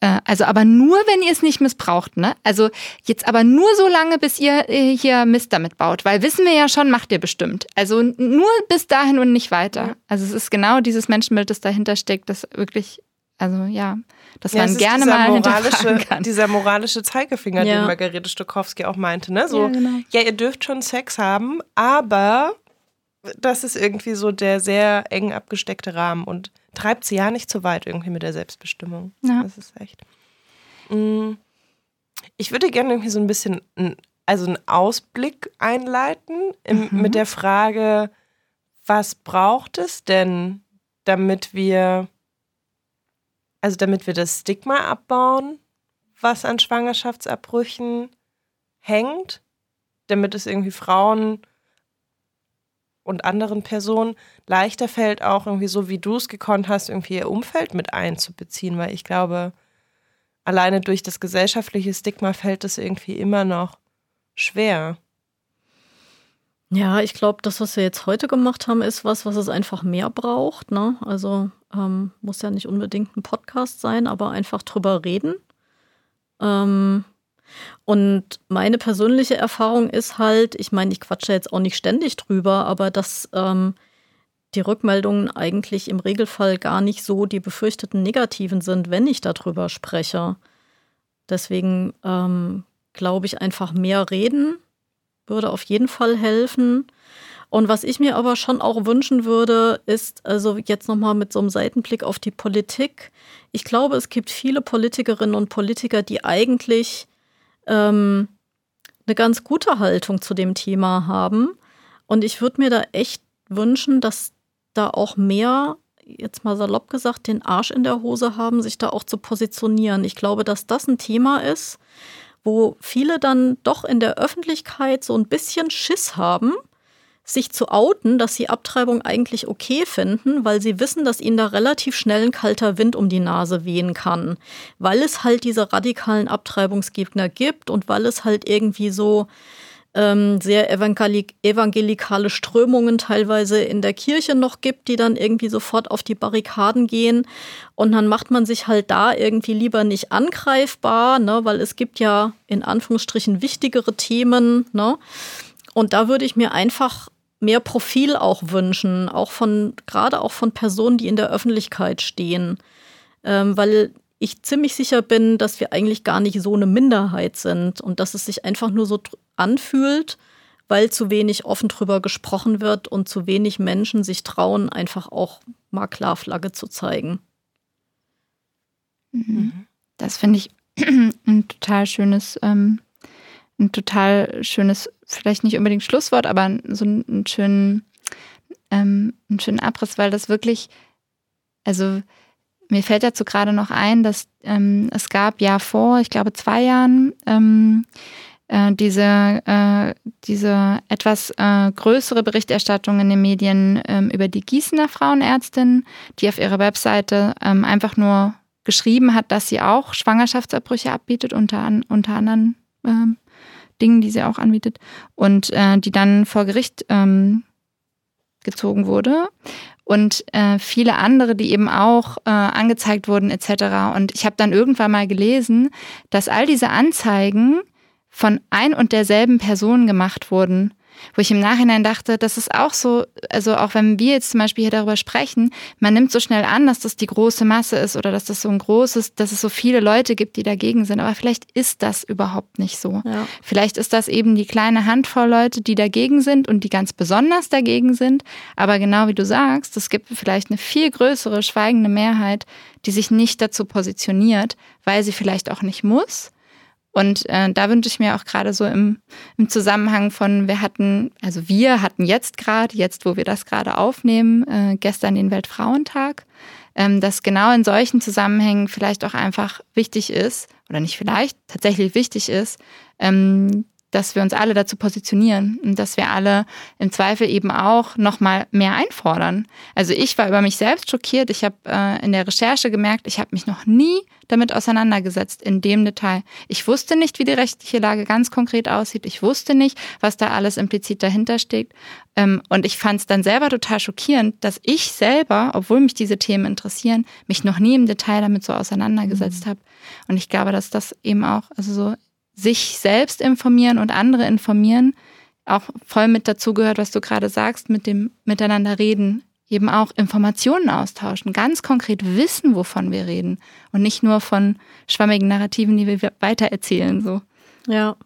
also aber nur, wenn ihr es nicht missbraucht, ne? Also jetzt aber nur so lange, bis ihr äh, hier Mist damit baut, weil wissen wir ja schon, macht ihr bestimmt. Also nur bis dahin und nicht weiter. Also es ist genau dieses Menschenbild, das dahinter steckt, das wirklich, also ja, dass ja, man gerne mal moralische, kann.
Dieser moralische Zeigefinger, ja. den Margarete Stokowski auch meinte, ne? So, ja, genau. ja, ihr dürft schon Sex haben, aber das ist irgendwie so der sehr eng abgesteckte Rahmen und treibt sie ja nicht zu weit irgendwie mit der Selbstbestimmung. Ja. Das ist echt. Mm. Ich würde gerne irgendwie so ein bisschen, also einen Ausblick einleiten im, mhm. mit der Frage, was braucht es denn, damit wir, also damit wir das Stigma abbauen, was an Schwangerschaftsabbrüchen hängt, damit es irgendwie Frauen und anderen Personen leichter fällt, auch irgendwie so, wie du es gekonnt hast, irgendwie ihr Umfeld mit einzubeziehen, weil ich glaube, alleine durch das gesellschaftliche Stigma fällt es irgendwie immer noch schwer.
Ja, ich glaube, das, was wir jetzt heute gemacht haben, ist was, was es einfach mehr braucht. Ne? Also ähm, muss ja nicht unbedingt ein Podcast sein, aber einfach drüber reden. Ähm, und meine persönliche Erfahrung ist halt, ich meine, ich quatsche jetzt auch nicht ständig drüber, aber dass ähm, die Rückmeldungen eigentlich im Regelfall gar nicht so die befürchteten negativen sind, wenn ich darüber spreche. Deswegen ähm, glaube ich, einfach mehr reden würde auf jeden Fall helfen. Und was ich mir aber schon auch wünschen würde, ist, also jetzt nochmal mit so einem Seitenblick auf die Politik. Ich glaube, es gibt viele Politikerinnen und Politiker, die eigentlich ähm, eine ganz gute Haltung zu dem Thema haben. Und ich würde mir da echt wünschen, dass da auch mehr, jetzt mal salopp gesagt, den Arsch in der Hose haben, sich da auch zu positionieren. Ich glaube, dass das ein Thema ist, wo viele dann doch in der Öffentlichkeit so ein bisschen Schiss haben, sich zu outen, dass sie Abtreibung eigentlich okay finden, weil sie wissen, dass ihnen da relativ schnell ein kalter Wind um die Nase wehen kann, weil es halt diese radikalen Abtreibungsgegner gibt und weil es halt irgendwie so ähm, sehr evangelik evangelikale Strömungen teilweise in der Kirche noch gibt, die dann irgendwie sofort auf die Barrikaden gehen. Und dann macht man sich halt da irgendwie lieber nicht angreifbar, ne, weil es gibt ja in Anführungsstrichen wichtigere Themen. Ne? Und da würde ich mir einfach mehr Profil auch wünschen, auch von, gerade auch von Personen, die in der Öffentlichkeit stehen. Ähm, weil ich ziemlich sicher bin, dass wir eigentlich gar nicht so eine Minderheit sind und dass es sich einfach nur so anfühlt, weil zu wenig offen drüber gesprochen wird und zu wenig Menschen sich trauen, einfach auch mal klar Flagge zu zeigen.
Mhm. Das finde ich ein total schönes, ähm, ein total schönes, vielleicht nicht unbedingt Schlusswort, aber so einen schönen, ähm, einen schönen Abriss, weil das wirklich, also mir fällt dazu gerade noch ein, dass ähm, es gab ja vor, ich glaube, zwei Jahren ähm, äh, diese, äh, diese etwas äh, größere Berichterstattung in den Medien ähm, über die Gießener Frauenärztin, die auf ihrer Webseite ähm, einfach nur geschrieben hat, dass sie auch Schwangerschaftsabbrüche abbietet, unter, an, unter anderem ähm, Dingen, die sie auch anbietet, und äh, die dann vor Gericht ähm, gezogen wurde und äh, viele andere, die eben auch äh, angezeigt wurden etc. Und ich habe dann irgendwann mal gelesen, dass all diese Anzeigen von ein und derselben Person gemacht wurden wo ich im Nachhinein dachte, das ist auch so, also auch wenn wir jetzt zum Beispiel hier darüber sprechen, man nimmt so schnell an, dass das die große Masse ist oder dass das so ein großes, dass es so viele Leute gibt, die dagegen sind. Aber vielleicht ist das überhaupt nicht so. Ja. Vielleicht ist das eben die kleine Handvoll Leute, die dagegen sind und die ganz besonders dagegen sind. Aber genau wie du sagst, es gibt vielleicht eine viel größere schweigende Mehrheit, die sich nicht dazu positioniert, weil sie vielleicht auch nicht muss und äh, da wünsche ich mir auch gerade so im, im Zusammenhang von, wir hatten, also wir hatten jetzt gerade, jetzt wo wir das gerade aufnehmen, äh, gestern den Weltfrauentag, ähm, dass genau in solchen Zusammenhängen vielleicht auch einfach wichtig ist, oder nicht vielleicht, tatsächlich wichtig ist, ähm, dass wir uns alle dazu positionieren und dass wir alle im Zweifel eben auch nochmal mehr einfordern. Also ich war über mich selbst schockiert. Ich habe äh, in der Recherche gemerkt, ich habe mich noch nie damit auseinandergesetzt in dem Detail. Ich wusste nicht, wie die rechtliche Lage ganz konkret aussieht. Ich wusste nicht, was da alles implizit dahinter steht. Ähm, und ich fand es dann selber total schockierend, dass ich selber, obwohl mich diese Themen interessieren, mich noch nie im Detail damit so auseinandergesetzt mhm. habe. Und ich glaube, dass das eben auch, also so sich selbst informieren und andere informieren, auch voll mit dazu gehört, was du gerade sagst, mit dem Miteinander reden, eben auch Informationen austauschen, ganz konkret wissen, wovon wir reden und nicht nur von schwammigen Narrativen, die wir weitererzählen. So.
Ja.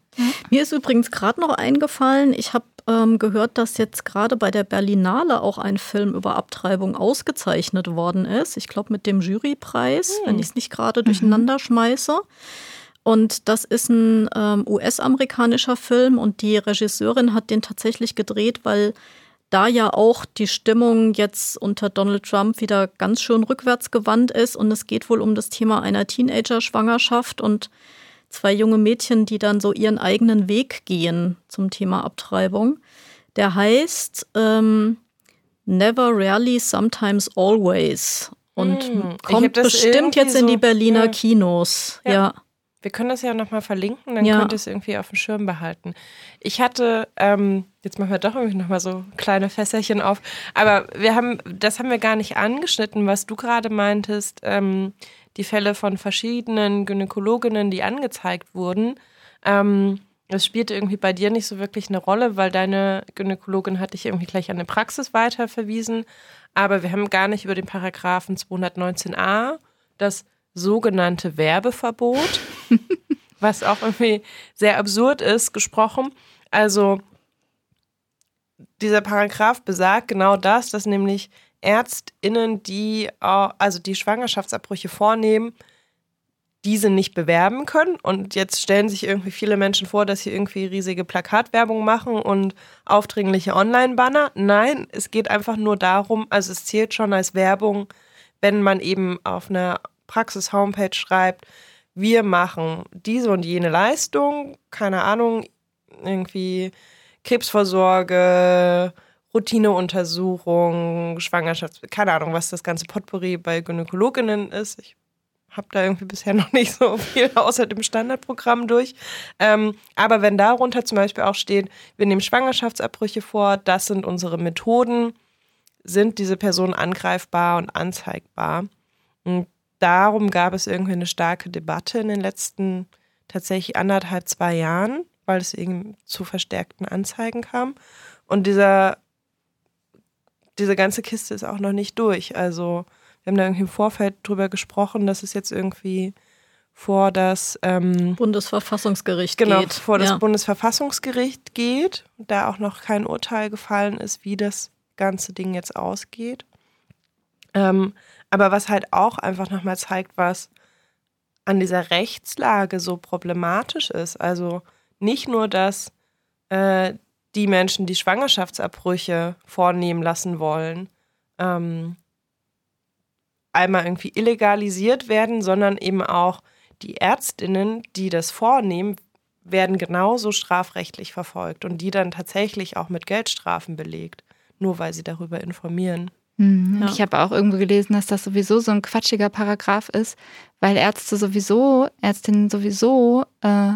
Mir ist übrigens gerade noch eingefallen, ich habe ähm, gehört, dass jetzt gerade bei der Berlinale auch ein Film über Abtreibung ausgezeichnet worden ist. Ich glaube mit dem Jurypreis, hm. wenn ich es nicht gerade durcheinander schmeiße. Und das ist ein ähm, US-amerikanischer Film und die Regisseurin hat den tatsächlich gedreht, weil da ja auch die Stimmung jetzt unter Donald Trump wieder ganz schön rückwärts gewandt ist und es geht wohl um das Thema einer Teenager-Schwangerschaft und zwei junge Mädchen, die dann so ihren eigenen Weg gehen zum Thema Abtreibung. Der heißt ähm, Never, Rarely, Sometimes, Always und hm, kommt bestimmt jetzt in die Berliner ja. Kinos. ja. ja.
Wir können das ja nochmal verlinken, dann ja. könnt ihr es irgendwie auf dem Schirm behalten. Ich hatte, ähm, jetzt machen wir doch irgendwie nochmal so kleine Fässerchen auf, aber wir haben, das haben wir gar nicht angeschnitten, was du gerade meintest, ähm, die Fälle von verschiedenen Gynäkologinnen, die angezeigt wurden. Ähm, das spielte irgendwie bei dir nicht so wirklich eine Rolle, weil deine Gynäkologin hat dich irgendwie gleich an eine Praxis weiterverwiesen. Aber wir haben gar nicht über den Paragraphen 219a, das sogenannte Werbeverbot, was auch irgendwie sehr absurd ist, gesprochen. Also dieser Paragraph besagt genau das, dass nämlich ÄrztInnen, die also die Schwangerschaftsabbrüche vornehmen, diese nicht bewerben können. Und jetzt stellen sich irgendwie viele Menschen vor, dass sie irgendwie riesige Plakatwerbung machen und aufdringliche Online-Banner. Nein, es geht einfach nur darum, also es zählt schon als Werbung, wenn man eben auf einer Praxis-Homepage schreibt, wir machen diese und jene Leistung, keine Ahnung, irgendwie Krebsvorsorge Routineuntersuchung, Schwangerschafts-, keine Ahnung, was das ganze Potpourri bei Gynäkologinnen ist. Ich habe da irgendwie bisher noch nicht so viel außer dem Standardprogramm durch. Ähm, aber wenn darunter zum Beispiel auch steht, wir nehmen Schwangerschaftsabbrüche vor, das sind unsere Methoden, sind diese Personen angreifbar und anzeigbar. Und darum gab es irgendwie eine starke Debatte in den letzten tatsächlich anderthalb, zwei Jahren, weil es eben zu verstärkten Anzeigen kam. Und dieser, diese ganze Kiste ist auch noch nicht durch. Also wir haben da irgendwie im Vorfeld drüber gesprochen, dass es jetzt irgendwie vor das ähm,
Bundesverfassungsgericht
genau,
geht.
vor das
ja.
Bundesverfassungsgericht geht, da auch noch kein Urteil gefallen ist, wie das ganze Ding jetzt ausgeht. Ähm, aber was halt auch einfach nochmal zeigt, was an dieser Rechtslage so problematisch ist. Also nicht nur, dass äh, die Menschen, die Schwangerschaftsabbrüche vornehmen lassen wollen, ähm, einmal irgendwie illegalisiert werden, sondern eben auch die Ärztinnen, die das vornehmen, werden genauso strafrechtlich verfolgt und die dann tatsächlich auch mit Geldstrafen belegt, nur weil sie darüber informieren.
Mhm. Ja. Ich habe auch irgendwo gelesen, dass das sowieso so ein quatschiger Paragraph ist, weil Ärzte sowieso, Ärztinnen sowieso äh,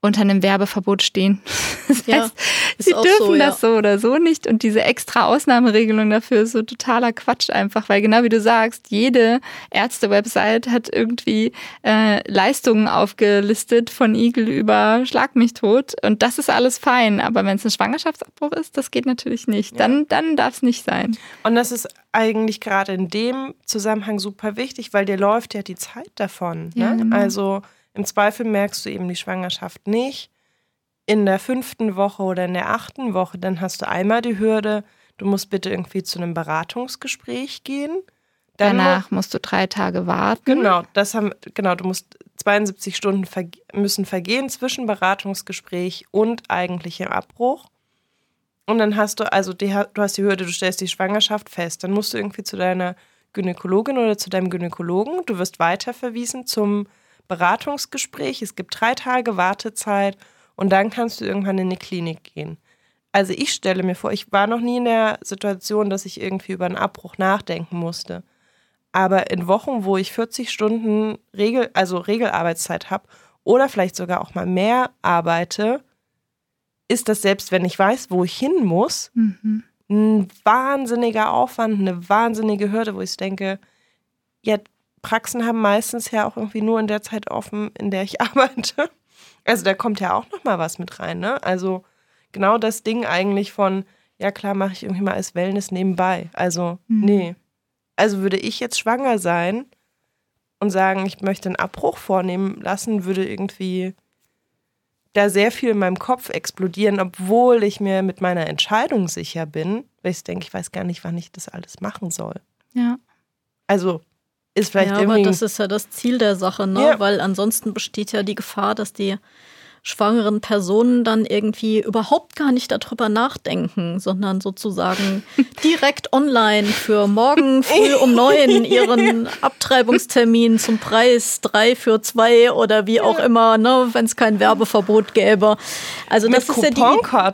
unter einem Werbeverbot stehen. Das ja, heißt, sie dürfen so, ja. das so oder so nicht. Und diese extra Ausnahmeregelung dafür ist so totaler Quatsch einfach, weil genau wie du sagst, jede Ärzte-Website hat irgendwie äh, Leistungen aufgelistet von Igel über Schlag mich tot. Und das ist alles fein. Aber wenn es ein Schwangerschaftsabbruch ist, das geht natürlich nicht. Ja. Dann, dann darf es nicht sein.
Und das ist eigentlich gerade in dem Zusammenhang super wichtig, weil dir läuft ja die Zeit davon. Ne? Genau. Also im Zweifel merkst du eben die Schwangerschaft nicht. In der fünften Woche oder in der achten Woche, dann hast du einmal die Hürde, du musst bitte irgendwie zu einem Beratungsgespräch gehen.
Dann Danach musst du drei Tage warten.
Genau, das haben, genau, du musst 72 Stunden verge müssen vergehen zwischen Beratungsgespräch und eigentlichem Abbruch. Und dann hast du, also die, du hast die Hürde, du stellst die Schwangerschaft fest. Dann musst du irgendwie zu deiner Gynäkologin oder zu deinem Gynäkologen. Du wirst weiterverwiesen zum Beratungsgespräch, es gibt drei Tage Wartezeit und dann kannst du irgendwann in eine Klinik gehen. Also ich stelle mir vor, ich war noch nie in der Situation, dass ich irgendwie über einen Abbruch nachdenken musste. Aber in Wochen, wo ich 40 Stunden Regel, also Regelarbeitszeit habe oder vielleicht sogar auch mal mehr arbeite, ist das selbst, wenn ich weiß, wo ich hin muss, mhm. ein wahnsinniger Aufwand, eine wahnsinnige Hürde, wo ich denke, ja, Praxen haben meistens ja auch irgendwie nur in der Zeit offen, in der ich arbeite. Also da kommt ja auch noch mal was mit rein, ne? Also genau das Ding eigentlich von, ja klar, mache ich irgendwie mal als Wellness nebenbei. Also mhm. nee. Also würde ich jetzt schwanger sein und sagen, ich möchte einen Abbruch vornehmen lassen, würde irgendwie da sehr viel in meinem Kopf explodieren, obwohl ich mir mit meiner Entscheidung sicher bin, weil ich denke, ich weiß gar nicht, wann ich das alles machen soll.
Ja.
Also ist vielleicht
ja,
irgendwie.
Aber das ist ja das Ziel der Sache, ne? Ja. Weil ansonsten besteht ja die Gefahr, dass die schwangeren Personen dann irgendwie überhaupt gar nicht darüber nachdenken, sondern sozusagen direkt online für morgen früh um neun ihren Abtreibungstermin zum Preis drei für zwei oder wie auch immer, ne, wenn es kein Werbeverbot gäbe. Also das ist ja die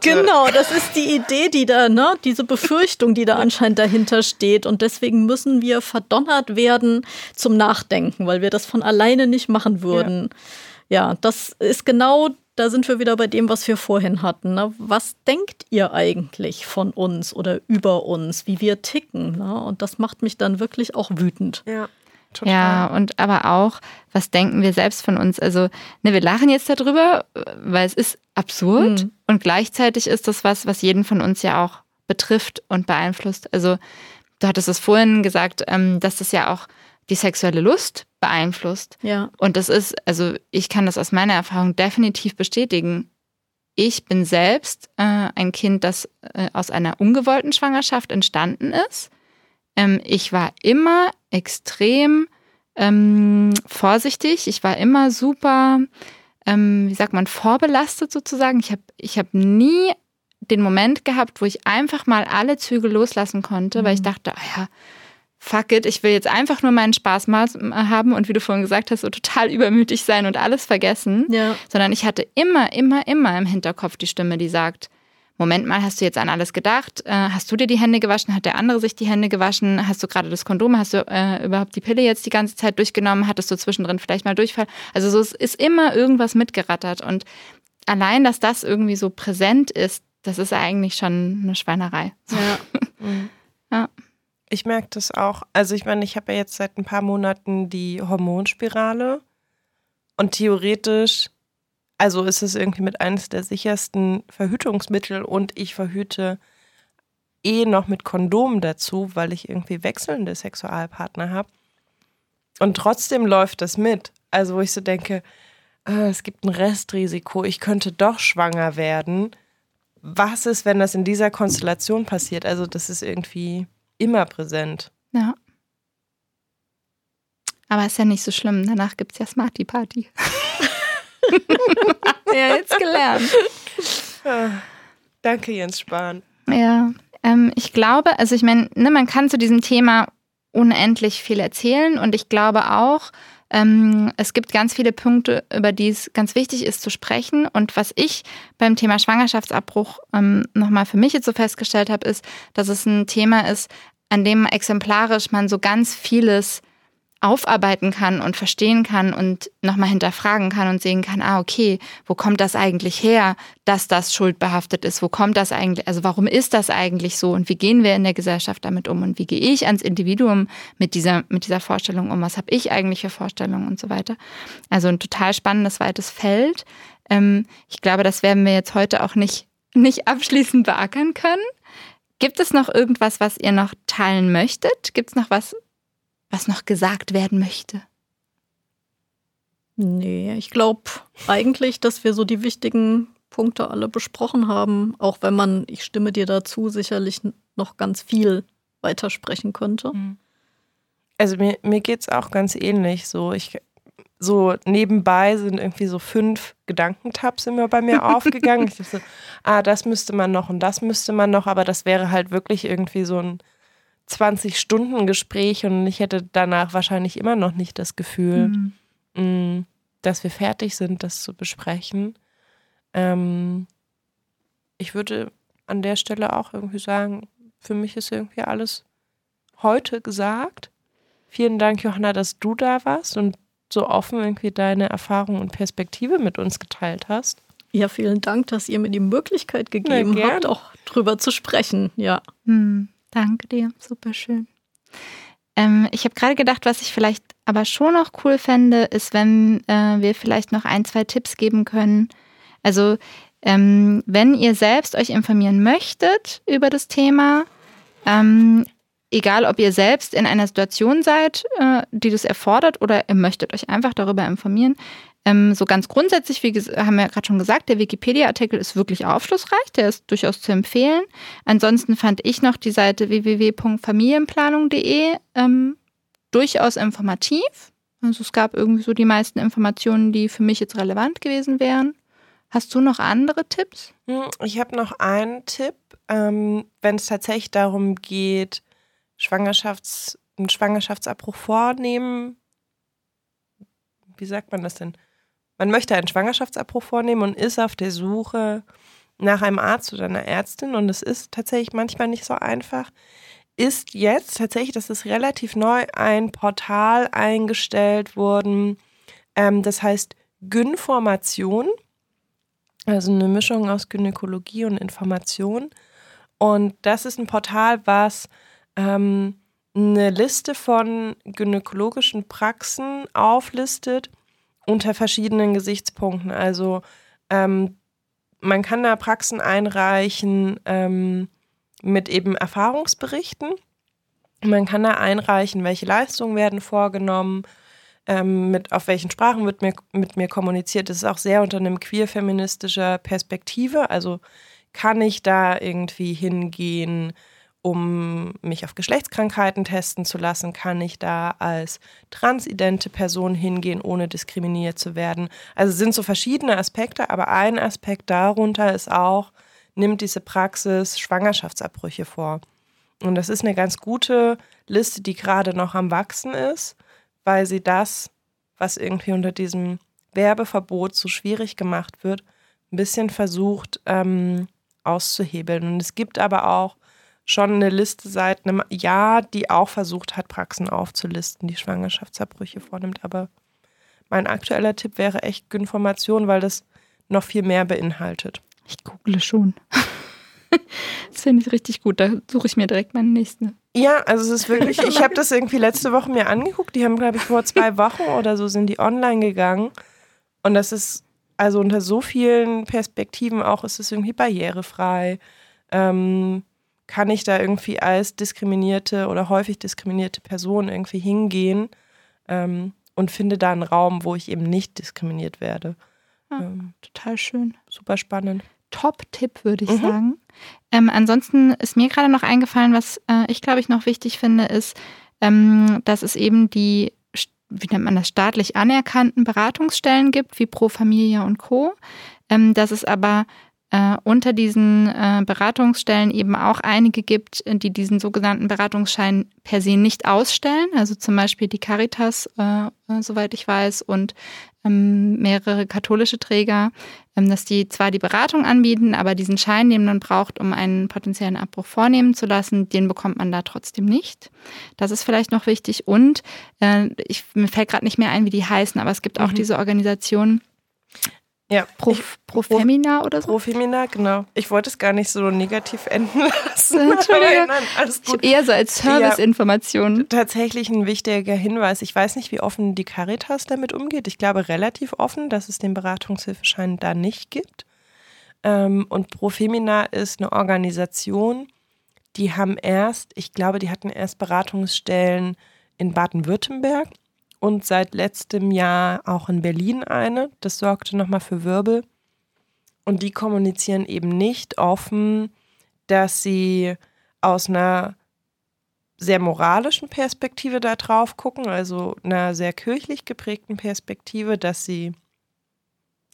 genau, das ist die Idee, die da, ne, diese Befürchtung, die da anscheinend dahinter steht und deswegen müssen wir verdonnert werden zum Nachdenken, weil wir das von alleine nicht machen würden. Ja ja, das ist genau, da sind wir wieder bei dem, was wir vorhin hatten. Ne? Was denkt ihr eigentlich von uns oder über uns, wie wir ticken? Ne? Und das macht mich dann wirklich auch wütend.
Ja. Total.
Ja, und aber auch, was denken wir selbst von uns? Also, ne, wir lachen jetzt darüber, weil es ist absurd mhm. und gleichzeitig ist das was, was jeden von uns ja auch betrifft und beeinflusst. Also, du hattest es vorhin gesagt, ähm, dass das ja auch die sexuelle Lust beeinflusst.
Ja.
Und das ist, also ich kann das aus meiner Erfahrung definitiv bestätigen. Ich bin selbst äh, ein Kind, das äh, aus einer ungewollten Schwangerschaft entstanden ist. Ähm, ich war immer extrem ähm, vorsichtig. Ich war immer super, ähm, wie sagt man, vorbelastet sozusagen. Ich habe ich hab nie den Moment gehabt, wo ich einfach mal alle Züge loslassen konnte, mhm. weil ich mhm. dachte, oh ja, fuck it, ich will jetzt einfach nur meinen Spaß mal haben und wie du vorhin gesagt hast, so total übermütig sein und alles vergessen.
Ja.
Sondern ich hatte immer, immer, immer im Hinterkopf die Stimme, die sagt, Moment mal, hast du jetzt an alles gedacht? Äh, hast du dir die Hände gewaschen? Hat der andere sich die Hände gewaschen? Hast du gerade das Kondom? Hast du äh, überhaupt die Pille jetzt die ganze Zeit durchgenommen? Hattest du zwischendrin vielleicht mal Durchfall? Also so, es ist immer irgendwas mitgerattert. Und allein, dass das irgendwie so präsent ist, das ist eigentlich schon eine Schweinerei.
Ja.
Mhm.
Ja.
Ich merke das auch. Also ich meine, ich habe ja jetzt seit ein paar Monaten die Hormonspirale und theoretisch, also ist es irgendwie mit eines der sichersten Verhütungsmittel und ich verhüte eh noch mit Kondom dazu, weil ich irgendwie wechselnde Sexualpartner habe. Und trotzdem läuft das mit. Also wo ich so denke, ah, es gibt ein Restrisiko, ich könnte doch schwanger werden. Was ist, wenn das in dieser Konstellation passiert? Also das ist irgendwie immer präsent.
Ja. Aber ist ja nicht so schlimm. Danach gibt es ja Smarty Party. ja, jetzt gelernt.
Ah, danke, Jens Spahn.
Ja, ähm, ich glaube, also ich meine, ne, man kann zu diesem Thema unendlich viel erzählen und ich glaube auch, ähm, es gibt ganz viele Punkte, über die es ganz wichtig ist zu sprechen. Und was ich beim Thema Schwangerschaftsabbruch ähm, nochmal für mich jetzt so festgestellt habe, ist, dass es ein Thema ist, an dem exemplarisch man so ganz vieles aufarbeiten kann und verstehen kann und nochmal hinterfragen kann und sehen kann, ah, okay, wo kommt das eigentlich her, dass das schuldbehaftet ist? Wo kommt das eigentlich, also warum ist das eigentlich so und wie gehen wir in der Gesellschaft damit um und wie gehe ich ans Individuum mit dieser, mit dieser Vorstellung um? Was habe ich eigentlich für Vorstellungen und so weiter? Also ein total spannendes, weites Feld. Ähm, ich glaube, das werden wir jetzt heute auch nicht, nicht abschließend beackern können. Gibt es noch irgendwas, was ihr noch teilen möchtet? Gibt es noch was, was noch gesagt werden möchte?
Nee, ich glaube eigentlich, dass wir so die wichtigen Punkte alle besprochen haben, auch wenn man, ich stimme dir dazu, sicherlich noch ganz viel weitersprechen könnte.
Also mir, mir geht es auch ganz ähnlich. So, ich, so nebenbei sind irgendwie so fünf Gedankentabs immer bei mir aufgegangen. Ich dachte so, ah, das müsste man noch und das müsste man noch, aber das wäre halt wirklich irgendwie so ein 20-Stunden-Gespräch und ich hätte danach wahrscheinlich immer noch nicht das Gefühl,
Mhm.
mh, dass wir fertig sind, das zu besprechen. Ähm, ich würde an der Stelle auch irgendwie sagen, für mich ist irgendwie alles heute gesagt. Vielen Dank, Johanna, dass du da warst und so offen irgendwie deine Erfahrung und Perspektive mit uns geteilt hast.
Ja, vielen Dank, dass ihr mir die Möglichkeit gegeben habt, auch drüber zu sprechen. Ja.
Hm, danke dir, super schön. Ähm, ich habe gerade gedacht, was ich vielleicht aber schon noch cool fände, ist, wenn äh, wir vielleicht noch ein, zwei Tipps geben können. Also ähm, wenn ihr selbst euch informieren möchtet über das Thema, ähm, egal ob ihr selbst in einer Situation seid, äh, die das erfordert, oder ihr möchtet euch einfach darüber informieren, ähm, so ganz grundsätzlich, wie haben wir gerade schon gesagt, der Wikipedia-Artikel ist wirklich aufschlussreich, der ist durchaus zu empfehlen. Ansonsten fand ich noch die Seite www.familienplanung.de ähm, durchaus informativ. Also es gab irgendwie so die meisten Informationen, die für mich jetzt relevant gewesen wären. Hast du noch andere Tipps?
Hm, Ich habe noch einen Tipp, ähm, wenn es tatsächlich darum geht, Schwangerschafts-, einen Schwangerschaftsabbruch vornehmen. Wie sagt man das denn? Man möchte einen Schwangerschaftsabbruch vornehmen und ist auf der Suche nach einem Arzt oder einer Ärztin und es ist tatsächlich manchmal nicht so einfach. Ist jetzt tatsächlich, das ist relativ neu, ein Portal eingestellt worden, ähm, das heißt Gynformation also eine Mischung aus Gynäkologie und Information. Und das ist ein Portal, was ähm, eine Liste von gynäkologischen Praxen auflistet unter verschiedenen Gesichtspunkten. Also ähm, man kann da Praxen einreichen ähm, mit eben Erfahrungsberichten. Man kann da einreichen, welche Leistungen werden vorgenommen, ähm, mit auf welchen Sprachen wird mir, mit mir kommuniziert. Das ist auch sehr unter einem queer-feministischer Perspektive. Also kann ich da irgendwie hingehen, um mich auf Geschlechtskrankheiten testen zu lassen? Kann ich da als transidente Person hingehen, ohne diskriminiert zu werden? Also es sind so verschiedene Aspekte, aber ein Aspekt darunter ist auch, nimmt diese Praxis Schwangerschaftsabbrüche vor. Und das ist eine ganz gute Liste, die gerade noch am Wachsen ist weil sie das, was irgendwie unter diesem Werbeverbot so schwierig gemacht wird, ein bisschen versucht, ähm, auszuhebeln. Und es gibt aber auch schon eine Liste seit einem Jahr, die auch versucht hat, Praxen aufzulisten, die Schwangerschaftsabbrüche vornimmt. Aber mein aktueller Tipp wäre echt Information, weil das noch viel mehr beinhaltet.
Ich google schon. das finde ich richtig gut. Da suche ich mir direkt meinen nächsten.
Ja, also es ist wirklich, ich habe das irgendwie letzte Woche mir angeguckt. Die haben, glaube ich, vor zwei Wochen oder so sind die online gegangen. Und das ist, also unter so vielen Perspektiven auch, ist es irgendwie barrierefrei. Ähm, kann ich da irgendwie als diskriminierte oder häufig diskriminierte Person irgendwie hingehen ähm, und finde da einen Raum, wo ich eben nicht diskriminiert werde.
Ja, ähm, total schön.
Super spannend.
Top-Tipp, würde ich mhm. sagen. Ähm, ansonsten ist mir gerade noch eingefallen, was äh, ich glaube ich noch wichtig finde, ist, ähm, dass es eben die, wie nennt man das, staatlich anerkannten Beratungsstellen gibt, wie Pro Familia und Co. Ähm, dass es aber äh, unter diesen äh, Beratungsstellen eben auch einige gibt, die diesen sogenannten Beratungsschein per se nicht ausstellen. Also zum Beispiel die Caritas, äh, äh soweit ich weiß, und ähm, mehrere katholische Träger, ähm, dass die zwar die Beratung anbieten, aber diesen Schein, den man braucht, um einen potenziellen Abbruch vornehmen zu lassen, den bekommt man da trotzdem nicht. Das ist vielleicht noch wichtig. Und äh, ich, mir fällt gerade nicht mehr ein, wie die heißen, aber es gibt auch mhm. diese Organisation,
ja.
Pro, pro Femina oder so?
Pro Femina, genau. Ich wollte es gar nicht so negativ enden lassen.
Entschuldigung. Nein, alles gut. Eher so als Serviceinformation. Ja,
tatsächlich ein wichtiger Hinweis. Ich weiß nicht, wie offen die Caritas damit umgeht. Ich glaube relativ offen, dass es den Beratungshilfeschein da nicht gibt. Ähm, und Pro Femina ist eine Organisation, die haben erst, ich glaube, die hatten erst Beratungsstellen in Baden-Württemberg und seit letztem Jahr auch in Berlin eine. Das sorgte nochmal für Wirbel. Und die kommunizieren eben nicht offen, dass sie aus einer sehr moralischen Perspektive da drauf gucken, also einer sehr kirchlich geprägten Perspektive, dass sie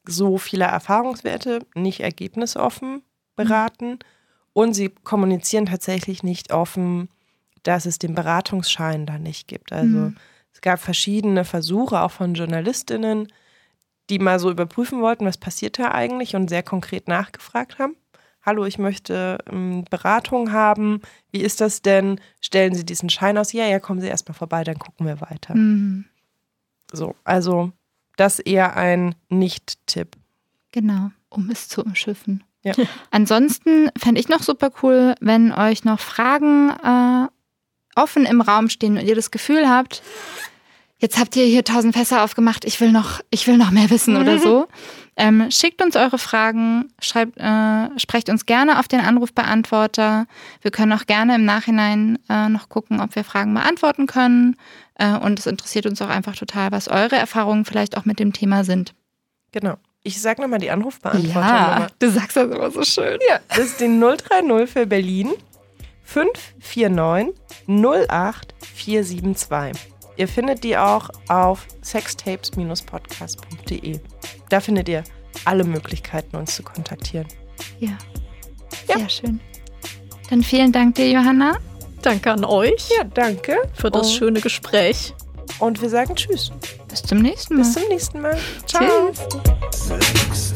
so viele Erfahrungswerte nicht ergebnisoffen beraten. Und sie kommunizieren tatsächlich nicht offen, dass es den Beratungsschein da nicht gibt. Also mhm. Es gab verschiedene Versuche, auch von Journalistinnen, die mal so überprüfen wollten, was passiert da eigentlich und sehr konkret nachgefragt haben. Hallo, ich möchte ähm, Beratung haben. Wie ist das denn? Stellen Sie diesen Schein aus? Ja, ja, kommen Sie erstmal vorbei, dann gucken wir weiter. Mhm. So, also das eher ein Nicht-Tipp.
Genau, um es zu umschiffen.
Ja.
Ansonsten fände ich noch super cool, wenn euch noch Fragen äh, offen im Raum stehen und ihr das Gefühl habt, jetzt habt ihr hier tausend Fässer aufgemacht, ich will noch, ich will noch mehr wissen oder so. Ähm, schickt uns eure Fragen, schreibt, äh, sprecht uns gerne auf den Anrufbeantworter. Wir können auch gerne im Nachhinein äh, noch gucken, ob wir Fragen beantworten können. Äh, und es interessiert uns auch einfach total, was eure Erfahrungen vielleicht auch mit dem Thema sind.
Genau. Ich sag nochmal die Anrufbeantworter.
Ja, du sagst das immer so schön.
Ja, das ist die 030 für Berlin 549 08472. Ihr findet die auch auf sextapes-podcast.de. Da findet ihr alle Möglichkeiten, uns zu kontaktieren.
Ja. Sehr ja. schön. Dann vielen Dank dir, Johanna.
Danke an euch.
Ja, danke.
Für das oh. schöne Gespräch.
Und wir sagen Tschüss.
Bis zum nächsten Mal.
Bis zum nächsten Mal. Ciao.
Tschüss.